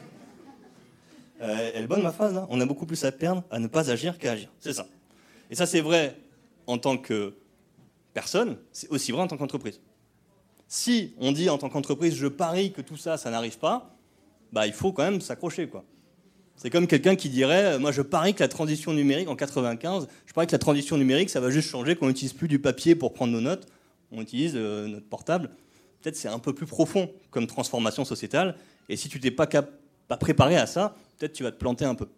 Euh, elle est bonne ma phrase là? On a beaucoup plus à perdre à ne pas agir qu'à agir. C'est ça. Et ça c'est vrai en tant que personne, c'est aussi vrai en tant qu'entreprise. Si on dit en tant qu'entreprise, je parie que tout ça, ça n'arrive pas, bah, il faut quand même s'accrocher. C'est comme quelqu'un qui dirait, moi je parie que la transition numérique en 95, je parie que la transition numérique, ça va juste changer qu'on n'utilise plus du papier pour prendre nos notes, on utilise euh, notre portable. Peut-être c'est un peu plus profond comme transformation sociétale, et si tu t'es pas, pas préparé à ça, peut-être tu vas te planter un peu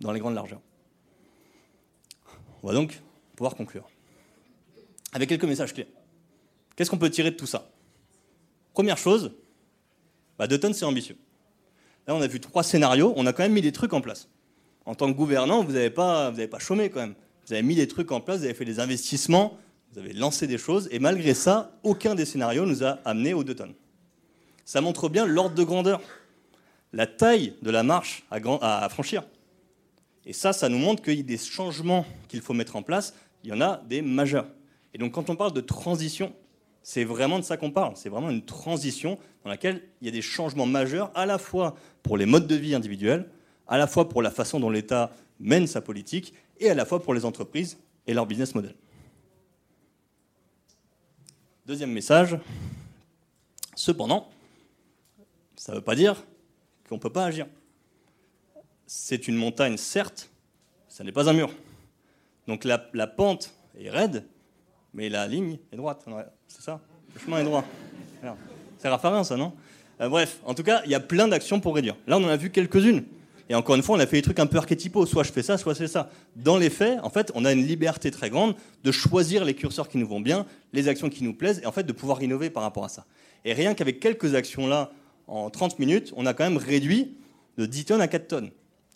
dans les grandes largeurs. On va donc pouvoir conclure avec quelques messages clés. Qu'est-ce qu'on peut tirer de tout ça? Première chose, bah, deux tonnes, c'est ambitieux. Là, on a vu trois scénarios, on a quand même mis des trucs en place. En tant que gouvernant, vous n'avez pas, pas chômé quand même. Vous avez mis des trucs en place, vous avez fait des investissements, vous avez lancé des choses, et malgré ça, aucun des scénarios nous a amené aux deux tonnes. Ça montre bien l'ordre de grandeur, la taille de la marche à franchir. Et ça, ça nous montre qu'il y a des changements qu'il faut mettre en place, il y en a des majeurs. Et donc quand on parle de transition, c'est vraiment de ça qu'on parle. C'est vraiment une transition dans laquelle il y a des changements majeurs, à la fois pour les modes de vie individuels, à la fois pour la façon dont l'État mène sa politique, et à la fois pour les entreprises et leur business model. Deuxième message. Cependant, ça ne veut pas dire qu'on ne peut pas agir. C'est une montagne, certes, ça n'est pas un mur. Donc la, pente est raide, mais la ligne est droite. C'est ça Le chemin est droit. C'est Raffarin, ça, non? Euh, Bref, en tout cas, il y a plein d'actions pour réduire. Là, on en a vu quelques-unes. Et encore une fois, on a fait des trucs un peu archétypaux. Soit je fais ça, soit c'est ça. Dans les faits, en fait, on a une liberté très grande de choisir les curseurs qui nous vont bien, les actions qui nous plaisent, et en fait, de pouvoir innover par rapport à ça. Et rien qu'avec quelques actions-là, en 30 minutes, on a quand même réduit de 10 tonnes à 4 tonnes.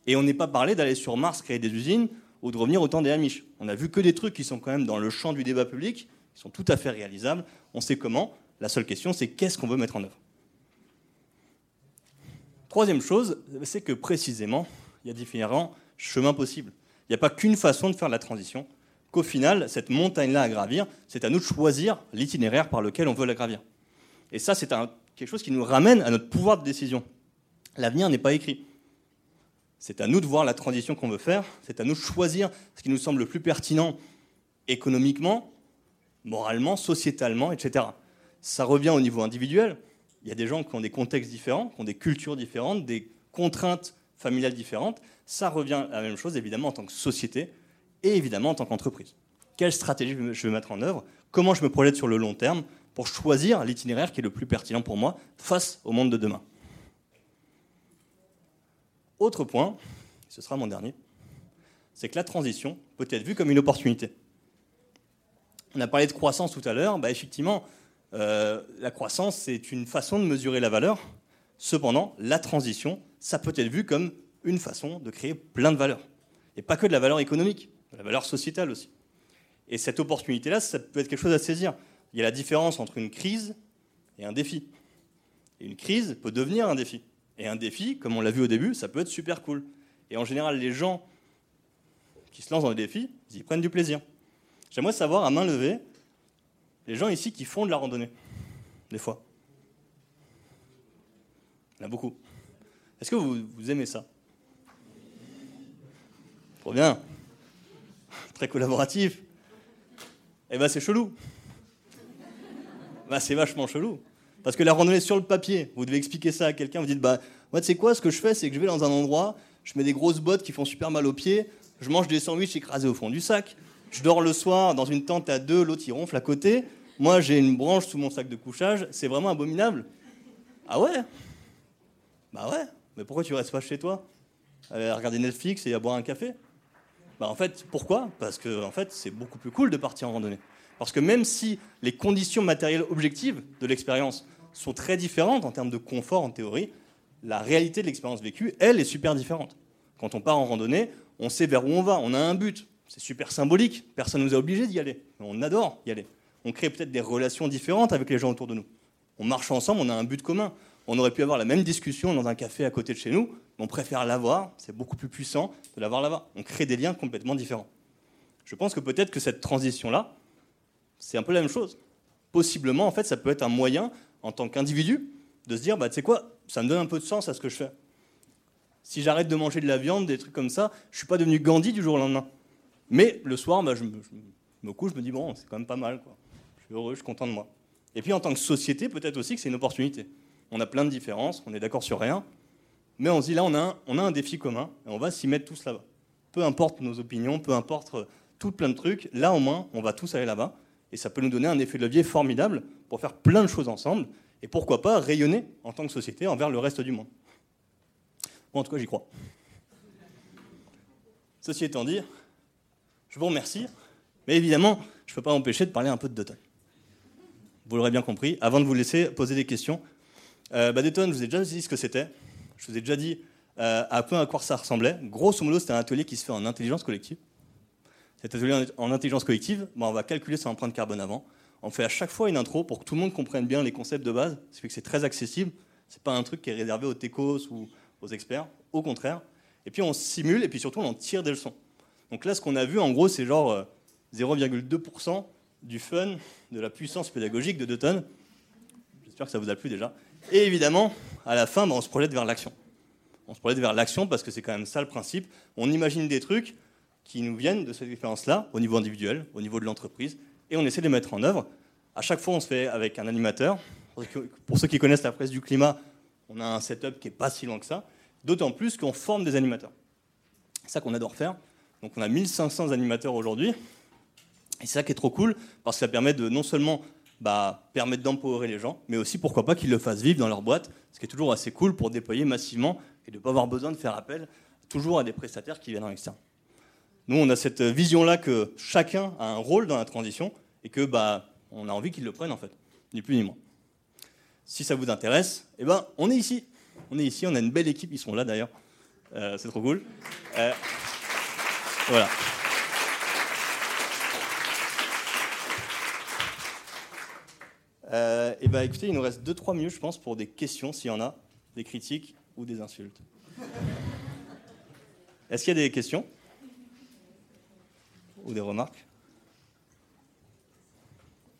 Et on n'est pas parlé d'aller sur Mars créer des usines ou de revenir au temps des Amish. On a vu que des trucs qui sont quand même dans le champ du débat public, qui sont tout à fait réalisables. On sait comment. La seule question, c'est qu'est-ce qu'on veut mettre en œuvre? Troisième chose, c'est que précisément, il y a différents chemins possibles. Il n'y a pas qu'une façon de faire la transition, qu'au final, cette montagne-là à gravir, c'est à nous de choisir l'itinéraire par lequel on veut la gravir. Et ça, c'est quelque chose qui nous ramène à notre pouvoir de décision. L'avenir n'est pas écrit. C'est à nous de voir la transition qu'on veut faire, c'est à nous de choisir ce qui nous semble le plus pertinent économiquement, moralement, sociétalement, etc. Ça revient au niveau individuel. Il y a des gens qui ont des contextes différents, qui ont des cultures différentes, des contraintes familiales différentes. Ça revient à la même chose, évidemment, en tant que société et évidemment en tant qu'entreprise. Quelle stratégie je vais mettre en œuvre? Comment je me projette sur le long terme pour choisir l'itinéraire qui est le plus pertinent pour moi face au monde de demain? Autre point, ce sera mon dernier, c'est que la transition peut être vue comme une opportunité. On a parlé de croissance tout à l'heure, bah effectivement, euh, la croissance, c'est une façon de mesurer la valeur. Cependant, la transition, ça peut être vu comme une façon de créer plein de valeurs. Et pas que de la valeur économique, de la valeur sociétale aussi. Et cette opportunité-là, ça peut être quelque chose à saisir. Il y a la différence entre une crise et un défi. Et une crise peut devenir un défi. Et un défi, comme on l'a vu au début, ça peut être super cool. Et en général, les gens qui se lancent dans des défis, ils y prennent du plaisir. J'aimerais savoir, à main levée, les gens ici qui font de la randonnée, des fois. Il y en a beaucoup. Est-ce que vous, vous aimez ça? Trop bien. Très collaboratif. Eh ben c'est chelou. Ben, c'est vachement chelou. Parce que la randonnée sur le papier, vous devez expliquer ça à quelqu'un, vous dites, bah, moi, tu sais quoi, ce que je fais, c'est que je vais dans un endroit, je mets des grosses bottes qui font super mal aux pieds, je mange des sandwichs écrasés au fond du sac, je dors le soir dans une tente à deux, l'autre il ronfle à côté, moi j'ai une branche sous mon sac de couchage, c'est vraiment abominable. Ah ouais? Bah ouais, mais pourquoi tu restes pas chez toi? À regarder Netflix et à boire un café? Bah en fait, pourquoi? Parce que en fait, c'est beaucoup plus cool de partir en randonnée. Parce que même si les conditions matérielles objectives de l'expérience sont très différentes en termes de confort en théorie, la réalité de l'expérience vécue, elle, est super différente. Quand on part en randonnée, on sait vers où on va, on a un but. C'est super symbolique, personne ne nous a obligés d'y aller. On adore y aller. On crée peut-être des relations différentes avec les gens autour de nous. On marche ensemble, on a un but commun. On aurait pu avoir la même discussion dans un café à côté de chez nous, mais on préfère l'avoir, c'est beaucoup plus puissant de l'avoir là-bas. On crée des liens complètement différents. Je pense que peut-être que cette transition-là, c'est un peu la même chose. Possiblement, en fait, ça peut être un moyen, en tant qu'individu, de se dire, bah, tu sais quoi, ça me donne un peu de sens à ce que je fais. Si j'arrête de manger de la viande, des trucs comme ça, je ne suis pas devenu Gandhi du jour au lendemain. Mais le soir, bah, je, me, couche, je me dis, bon, c'est quand même pas mal. Quoi. Je suis heureux, je suis content de moi. Et puis en tant que société, peut-être aussi que c'est une opportunité. On a plein de différences, on est d'accord sur rien, mais on se dit là, on a un, on a un défi commun, et on va s'y mettre tous là-bas. Peu importe nos opinions, peu importe euh, tout plein de trucs, là au moins, on va tous aller là-bas, et ça peut nous donner un effet de levier formidable pour faire plein de choses ensemble, et pourquoi pas rayonner en tant que société envers le reste du monde. Bon, en tout cas, j'y crois. Ceci étant dit, je vous remercie, mais évidemment, je ne peux pas m'empêcher de parler un peu de Dutton. Vous l'aurez bien compris, avant de vous laisser poser des questions. Euh, bah, je vous ai déjà dit ce que c'était. Je vous ai déjà dit euh, un peu à quoi ça ressemblait. Grosso modo, c'était un atelier qui se fait en intelligence collective. Cet atelier en intelligence collective, on va calculer son empreinte carbone avant. On fait à chaque fois une intro pour que tout le monde comprenne bien les concepts de base. Ce fait que c'est très accessible. C'est pas un truc qui est réservé aux techos ou aux experts. Au contraire. Et puis on simule et puis surtout on en tire des leçons. Donc là, ce qu'on a vu, en gros, c'est genre 0,2% euh, du fun, de la puissance pédagogique de Dutton. J'espère que ça vous a plu déjà. Et évidemment, à la fin, bah, on se projette vers l'action. On se projette vers l'action parce que c'est quand même ça le principe. On imagine des trucs qui nous viennent de cette expérience-là, au niveau individuel, au niveau de l'entreprise, et on essaie de les mettre en œuvre. À chaque fois, on se fait avec un animateur. Pour ceux qui connaissent la presse du climat, on a un setup qui n'est pas si loin que ça, d'autant plus qu'on forme des animateurs. C'est ça qu'on adore faire. Donc on a 1500 animateurs aujourd'hui, et c'est ça qui est trop cool, parce que ça permet de non seulement bah, permettre d'empowerer les gens, mais aussi pourquoi pas qu'ils le fassent vivre dans leur boîte, ce qui est toujours assez cool pour déployer massivement et de ne pas avoir besoin de faire appel toujours à des prestataires qui viennent en externe. Nous, on a cette vision-là que chacun a un rôle dans la transition et que bah, on a envie qu'ils le prennent en fait, ni plus ni moins. Si ça vous intéresse, eh ben, on est ici. On est ici, on a une belle équipe, ils sont là d'ailleurs. Euh, c'est trop cool. Euh, voilà. Euh, et bah écoutez, il nous reste 2-3 minutes, je pense, pour des questions, s'il y en a, des critiques ou des insultes. Est-ce qu'il y a des questions? Ou des remarques?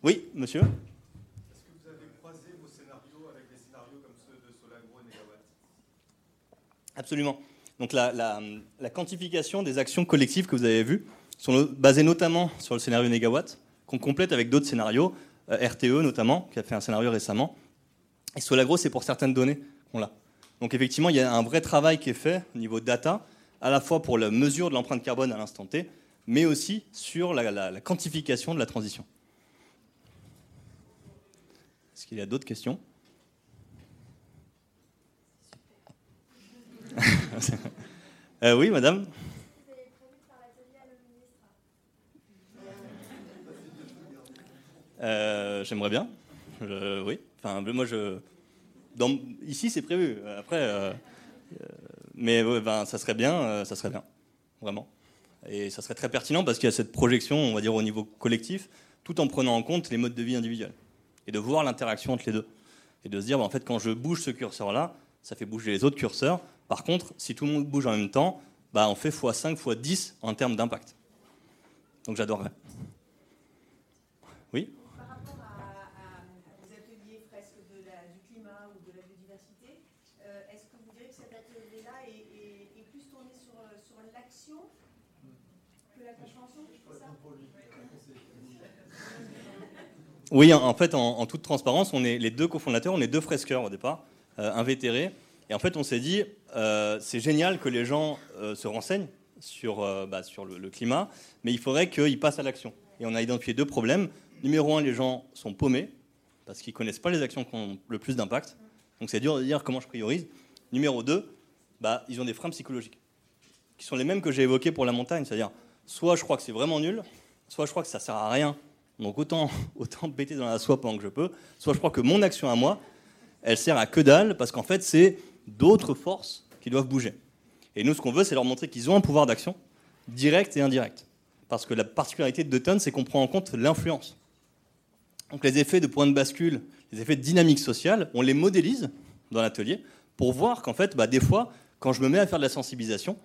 Oui, monsieur? Est-ce que vous avez croisé vos scénarios avec des scénarios comme ceux de Solagro et Negawatt Absolument. Donc la, la, quantification des actions collectives que vous avez vues sont basées notamment sur le scénario Negawatt, qu'on complète avec d'autres scénarios, euh, RTE notamment, qui a fait un scénario récemment. Et Solagro, c'est pour certaines données qu'on l'a. Donc effectivement, il y a un vrai travail qui est fait au niveau data, à la fois pour la mesure de l'empreinte carbone à l'instant T, mais aussi sur la, quantification de la transition. Est-ce qu'il y a d'autres questions? Euh, Oui, madame Euh, j'aimerais bien. oui. Enfin, moi, je. ici, c'est prévu. Après, euh, euh, mais ben, ça serait bien. ça serait bien. Vraiment. Et ça serait très pertinent parce qu'il y a cette projection, on va dire, au niveau collectif, tout en prenant en compte les modes de vie individuels. Et de voir l'interaction entre les deux. Et de se dire, bah, en fait, quand je bouge ce curseur-là, ça fait bouger les autres curseurs. Par contre, si tout le monde bouge en même temps, bah, on fait x5, x10 en termes d'impact. Donc j'adorerais. Oui Par rapport à, aux ateliers presque de la, du climat ou de la biodiversité, euh, est-ce que vous direz que cet atelier-là est, est, est, plus tourné sur, sur l'action que la compréhension Oui, en fait, en, toute transparence, on est les deux cofondateurs, on est deux fresqueurs au départ, euh, invétérés. Et en fait, on s'est dit, euh, c'est génial que les gens euh, se renseignent sur, euh, bah, sur le, climat, mais il faudrait qu'ils passent à l'action. Et on a identifié deux problèmes. Numéro un, les gens sont paumés, parce qu'ils ne connaissent pas les actions qui ont le plus d'impact. Donc c'est dur de dire comment je priorise. Numéro deux, bah, ils ont des freins psychologiques, qui sont les mêmes que j'ai évoqués pour la montagne. C'est-à-dire, soit je crois que c'est vraiment nul, soit je crois que ça ne sert à rien. Donc autant, autant péter dans la soie pendant que je peux, soit je crois que mon action à moi, elle sert à que dalle, parce qu'en fait, c'est d'autres forces qui doivent bouger. Et nous, ce qu'on veut, c'est leur montrer qu'ils ont un pouvoir d'action, direct et indirect. Parce que la particularité de Dutton, c'est qu'on prend en compte l'influence. Donc les effets de point de bascule, les effets de dynamique sociale, on les modélise dans l'atelier pour voir qu'en fait, bah, des fois, quand je me mets à faire de la sensibilisation,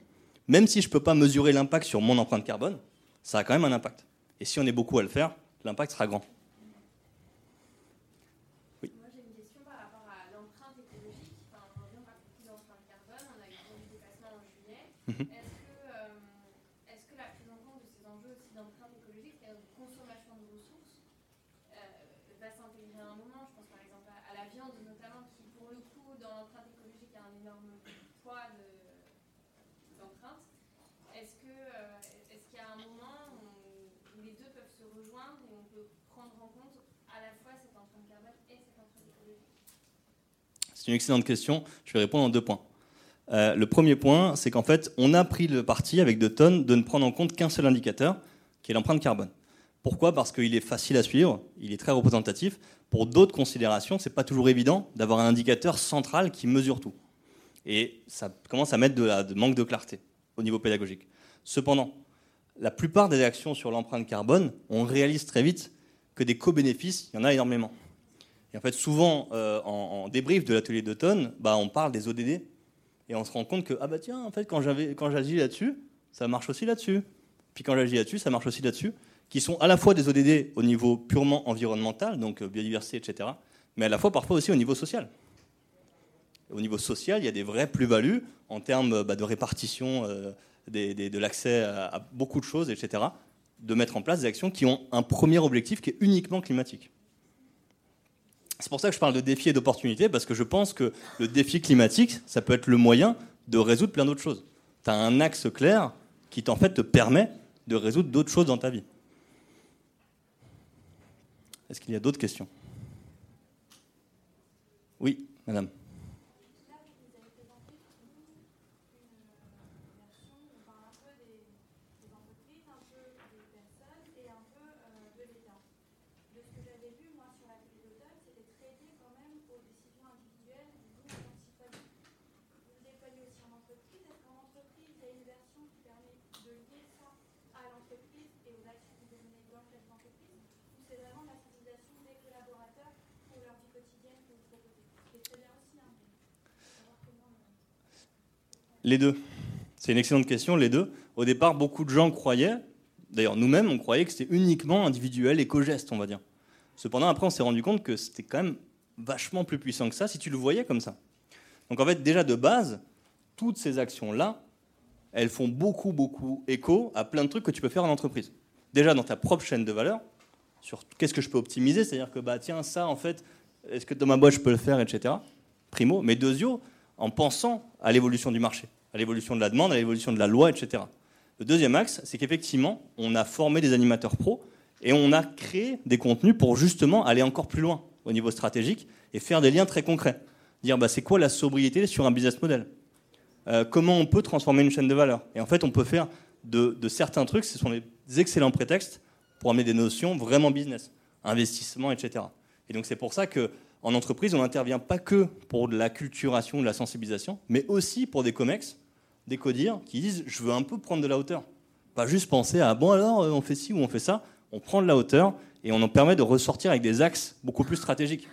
même si je ne peux pas mesurer l'impact sur mon empreinte carbone, ça a quand même un impact. Et si on est beaucoup à le faire, l'impact sera grand. Mmh. Est-ce que, euh, est que, la prise en compte de ces enjeux aussi d'empreinte écologique, c'est-à-dire de consommation de ressources, euh, va s'intégrer à un moment Je pense par exemple à, à, la viande notamment, qui pour le coup, dans l'empreinte écologique, a un énorme poids d'empreinte. De, est-ce qu'il euh, est qu y a un moment où, où, les deux peuvent se rejoindre et on peut prendre en compte à la fois cette empreinte carbone et cette empreinte écologique C'est une excellente question. Je vais répondre en deux points. Euh, le premier point, c'est qu'en fait, on a pris le parti avec deux tonnes de ne prendre en compte qu'un seul indicateur, qui est l'empreinte carbone. Pourquoi? Parce qu'il est facile à suivre, il est très représentatif. Pour d'autres considérations, c'est pas toujours évident d'avoir un indicateur central qui mesure tout. Et ça commence à mettre de, la, de manque de clarté au niveau pédagogique. Cependant, la plupart des actions sur l'empreinte carbone, on réalise très vite que des co-bénéfices, il y en a énormément. Et en fait, souvent, euh, en, débrief de l'atelier d'automne, bah, on parle des ODD, et on se rend compte que, ah bah tiens, en fait, quand j'agis là-dessus, ça marche aussi là-dessus. Puis quand j'agis là-dessus, ça marche aussi là-dessus. Qui sont à la fois des ODD au niveau purement environnemental, donc biodiversité, etc., mais à la fois parfois aussi au niveau social. Au niveau social, il y a des vraies plus-values en termes bah, de répartition euh, de l'accès à beaucoup de choses, etc., de mettre en place des actions qui ont un premier objectif qui est uniquement climatique. C'est pour ça que je parle de défi et d'opportunité, parce que je pense que le défi climatique, ça peut être le moyen de résoudre plein d'autres choses. Tu as un axe clair qui en fait te permet de résoudre d'autres choses dans ta vie. Est-ce qu'il y a d'autres questions? Oui, madame. Les deux. C'est une excellente question, les deux. Au départ, beaucoup de gens croyaient, d'ailleurs nous-mêmes, on croyait que c'était uniquement individuel, éco-geste, on va dire. Cependant, après, on s'est rendu compte que c'était quand même vachement plus puissant que ça si tu le voyais comme ça. Donc en fait, déjà de base, toutes ces actions-là, elles font beaucoup, beaucoup écho à plein de trucs que tu peux faire en entreprise. Déjà dans ta propre chaîne de valeur, sur qu'est-ce que je peux optimiser, c'est-à-dire que bah tiens, ça en fait, est-ce que dans ma boîte je peux le faire, etc. Primo, mais deuxio, en pensant à l'évolution du marché, à l'évolution de la demande, à l'évolution de la loi, etc. Le deuxième axe, c'est qu'effectivement, on a formé des animateurs pros et on a créé des contenus pour justement aller encore plus loin au niveau stratégique et faire des liens très concrets. Dire bah, c'est quoi la sobriété sur un business model? Euh, Comment on peut transformer une chaîne de valeur? Et en fait, on peut faire de, de, certains trucs, ce sont des excellents prétextes pour amener des notions vraiment business, investissement, etc. Et donc c'est pour ça que en entreprise, on n'intervient pas que pour de la culturation, de la sensibilisation, mais aussi pour des COMEX, des CODIR, qui disent je veux un peu prendre de la hauteur. Pas juste penser à bon alors euh, on fait ci ou on fait ça. On prend de la hauteur et on en permet de ressortir avec des axes beaucoup plus stratégiques.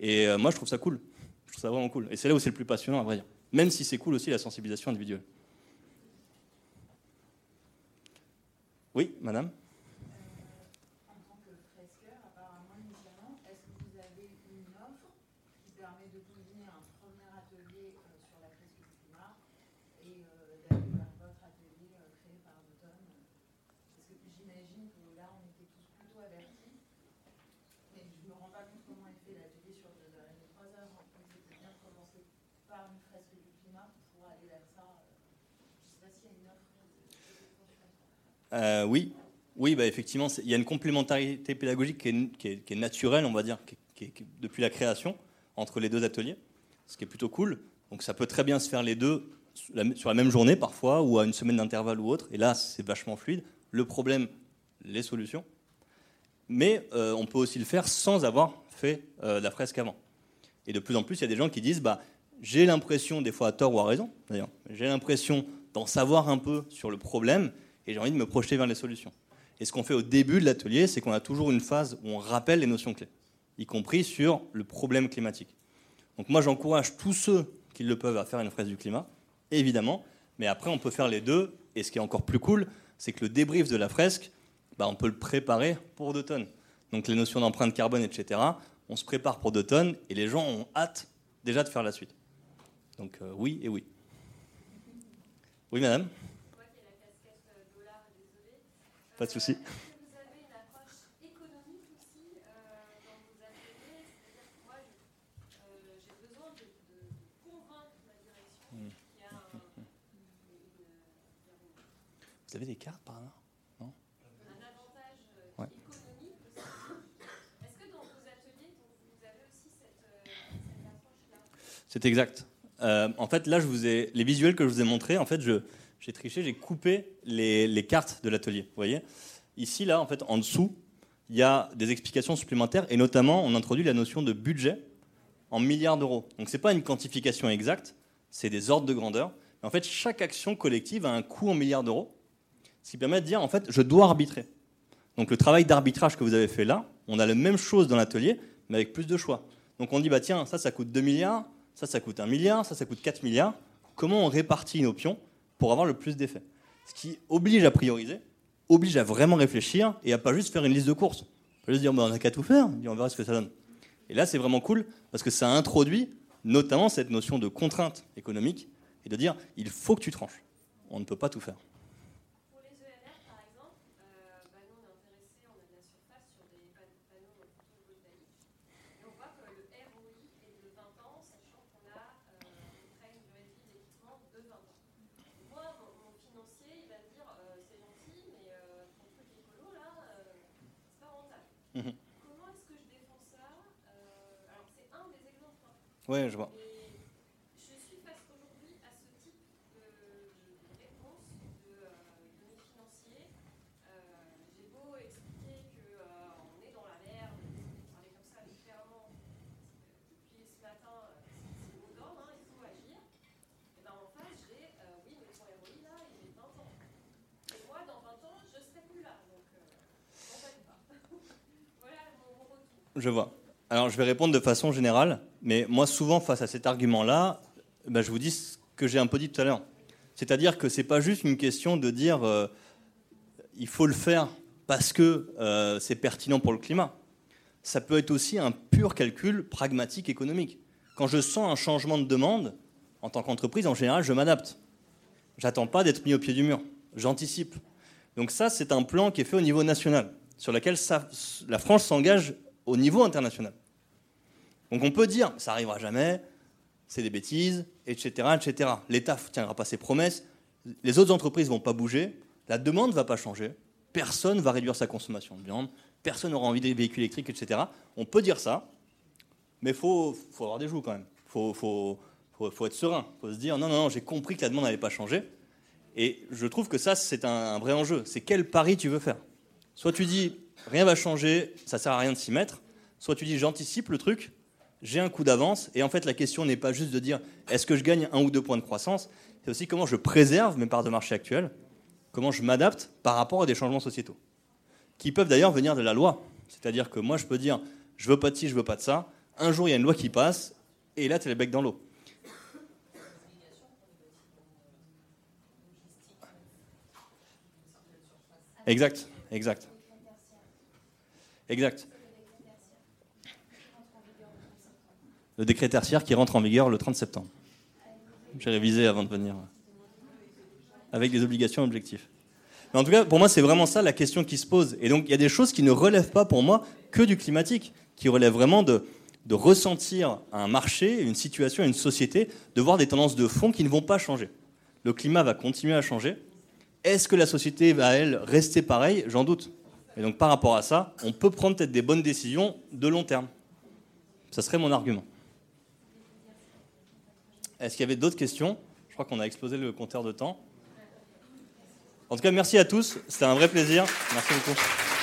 Et euh, moi je trouve ça cool. Je trouve ça vraiment cool. Et c'est là où c'est le plus passionnant à vrai dire. Même si c'est cool aussi la sensibilisation individuelle. Oui, madame En tant que fresqueur, apparemment, initialement, est-ce que vous avez une offre qui permet de combiner un premier atelier euh, sur la fresque du climat et euh, d'aller vers votre atelier euh, créé par l'automne Parce que j'imagine que là, on était tous plutôt avertis, mais je ne me rends pas compte comment est fait l'atelier sur deux heures et demie, trois heures. Donc c'était bien de commencer par une fresque du climat pour aller vers ça. euh, Je ne sais pas s'il y a une offre de Euh, oui, oui, bah effectivement, il y a une complémentarité pédagogique qui est, naturelle, on va dire, depuis la création, entre les deux ateliers, ce qui est plutôt cool. Donc ça peut très bien se faire les deux sur la, sur la même journée parfois, ou à une semaine d'intervalle ou autre, et là c'est vachement fluide. Le problème, les solutions. Mais euh, on peut aussi le faire sans avoir fait euh, la fresque avant. Et de plus en plus, il y a des gens qui disent, bah, j'ai l'impression, des fois à tort ou à raison d'ailleurs, j'ai l'impression d'en savoir un peu sur le problème, et j'ai envie de me projeter vers les solutions. Et ce qu'on fait au début de l'atelier, c'est qu'on a toujours une phase où on rappelle les notions clés, y compris sur le problème climatique. Donc moi, j'encourage tous ceux qui le peuvent à faire une fresque du climat, évidemment, mais après, on peut faire les deux, et ce qui est encore plus cool, c'est que le débrief de la fresque, bah, on peut le préparer pour d'automne. Donc les notions d'empreinte carbone, etc., on se prépare pour d'automne, et les gens ont hâte déjà de faire la suite. Donc euh, oui et oui. Oui, madame Moi qui ai la casquette euh, dollar, désolé. Pas de souci. Est-ce que vous avez une approche économique aussi dans vos ateliers C'est-à-dire que moi, je- j'ai besoin de, de convaincre ma direction qu'il y a un, une- Vous avez des cartes par là un avantage euh, Ouais. économique aussi. Est-ce que dans vos ateliers, donc, vous avez aussi cette, euh, cette approche-là C'est exact. Euh, en fait, là, je vous ai les visuels que je vous ai montrés. En fait, je j'ai triché, j'ai coupé les, les cartes de l'atelier. Vous voyez Ici, là, en fait, en dessous, il y a des explications supplémentaires et notamment, on introduit la notion de budget en milliards d'euros. Donc, c'est pas une quantification exacte, c'est des ordres de grandeur. Mais en fait, chaque action collective a un coût en milliards d'euros, ce qui permet de dire, en fait, je dois arbitrer. Donc, le travail d'arbitrage que vous avez fait là, on a la même chose dans l'atelier, mais avec plus de choix. Donc, on dit, bah tiens, ça, ça coûte 2 milliards, ça, ça coûte 1 milliard, ça, ça coûte 4 milliards. Comment on répartit une option pour avoir le plus d'effets Ce qui oblige à prioriser, oblige à vraiment réfléchir et à pas juste faire une liste de courses. Pas juste dire, on n'a qu'à tout faire, on verra ce que ça donne. Et là, c'est vraiment cool parce que ça introduit notamment cette notion de contrainte économique et de dire, il faut que tu tranches. On ne peut pas tout faire. Pour les ENR, par exemple, euh, bah, nous, on est intéressés, on a de la surface sur des pan- panneaux photovoltaïques. Et on voit que le ROI est de 20 ans, sachant qu'on a euh, à peu près une durée de vie d'équipement de 20 ans. Moi, mon, mon financier, il va me dire euh, c'est gentil, mais euh, ton truc écolo, là, euh, c'est pas rentable. Mhm. Comment est-ce que je défends ça Euh, Alors, c'est un des Ouais, je vois. Je suis face aujourd'hui à ce type de, réponse de, mes financiers. J'ai beau expliquer qu'on est dans la merde, parler comme ça, euh, depuis ce matin, c'est le mot il faut agir. Et ben en face, j'ai oui, mais ROI là, il est 20 ans. Et moi, dans 20 ans, je serai plus là, donc euh, m'embête pas. voilà mon retour. Je vois. Alors, je vais répondre de façon générale, mais moi, souvent, face à cet argument-là, ben, je vous dis ce que j'ai un peu dit tout à l'heure. C'est-à-dire que c'est pas juste une question de dire euh, il faut le faire parce que euh, c'est pertinent pour le climat. Ça peut être aussi un pur calcul pragmatique économique. Quand je sens un changement de demande, en tant qu'entreprise, en général, je m'adapte. J'attends pas d'être mis au pied du mur. J'anticipe. Donc ça, c'est un plan qui est fait au niveau national, sur lequel la France s'engage au niveau international. Donc on peut dire, ça arrivera jamais, c'est des bêtises, etc., etc. L'État ne tiendra pas ses promesses, les autres entreprises vont pas bouger, la demande va pas changer, personne va réduire sa consommation de viande, personne n'aura envie des véhicules électriques, etc. On peut dire ça, mais il faut, avoir des joues quand même. Il faut, être serein. Il faut se dire, non, non, non, j'ai compris que la demande n'allait pas changer. Et je trouve que ça, c'est un vrai enjeu. C'est quel pari tu veux faire? Soit tu dis, rien va changer, ça sert à rien de s'y mettre. Soit tu dis, j'anticipe le truc, j'ai un coup d'avance. Et en fait, la question n'est pas juste de dire, est-ce que je gagne un ou deux points de croissance C'est aussi comment je préserve mes parts de marché actuelles, comment je m'adapte par rapport à des changements sociétaux, qui peuvent d'ailleurs venir de la loi. C'est-à-dire que moi, je peux dire, je veux pas de ci, je veux pas de ça. Un jour, il y a une loi qui passe, et là, tu es le bec dans l'eau. Exact, exact. Exact. Le décret tertiaire qui rentre en vigueur le 30 septembre. J'ai révisé avant de venir. Avec des obligations objectifs. Mais en tout cas, pour moi, c'est vraiment ça la question qui se pose. Et donc, il y a des choses qui ne relèvent pas pour moi que du climatique, qui relèvent vraiment de, de ressentir un marché, une situation, une société, de voir des tendances de fond qui ne vont pas changer. Le climat va continuer à changer. Est-ce que la société va, elle, rester pareille? J'en doute. Et donc, par rapport à ça, on peut prendre peut-être des bonnes décisions de long terme. Ça serait mon argument. Est-ce qu'il y avait d'autres questions? Je crois qu'on a explosé le compteur de temps. En tout cas, merci à tous. C'était un vrai plaisir. Merci beaucoup.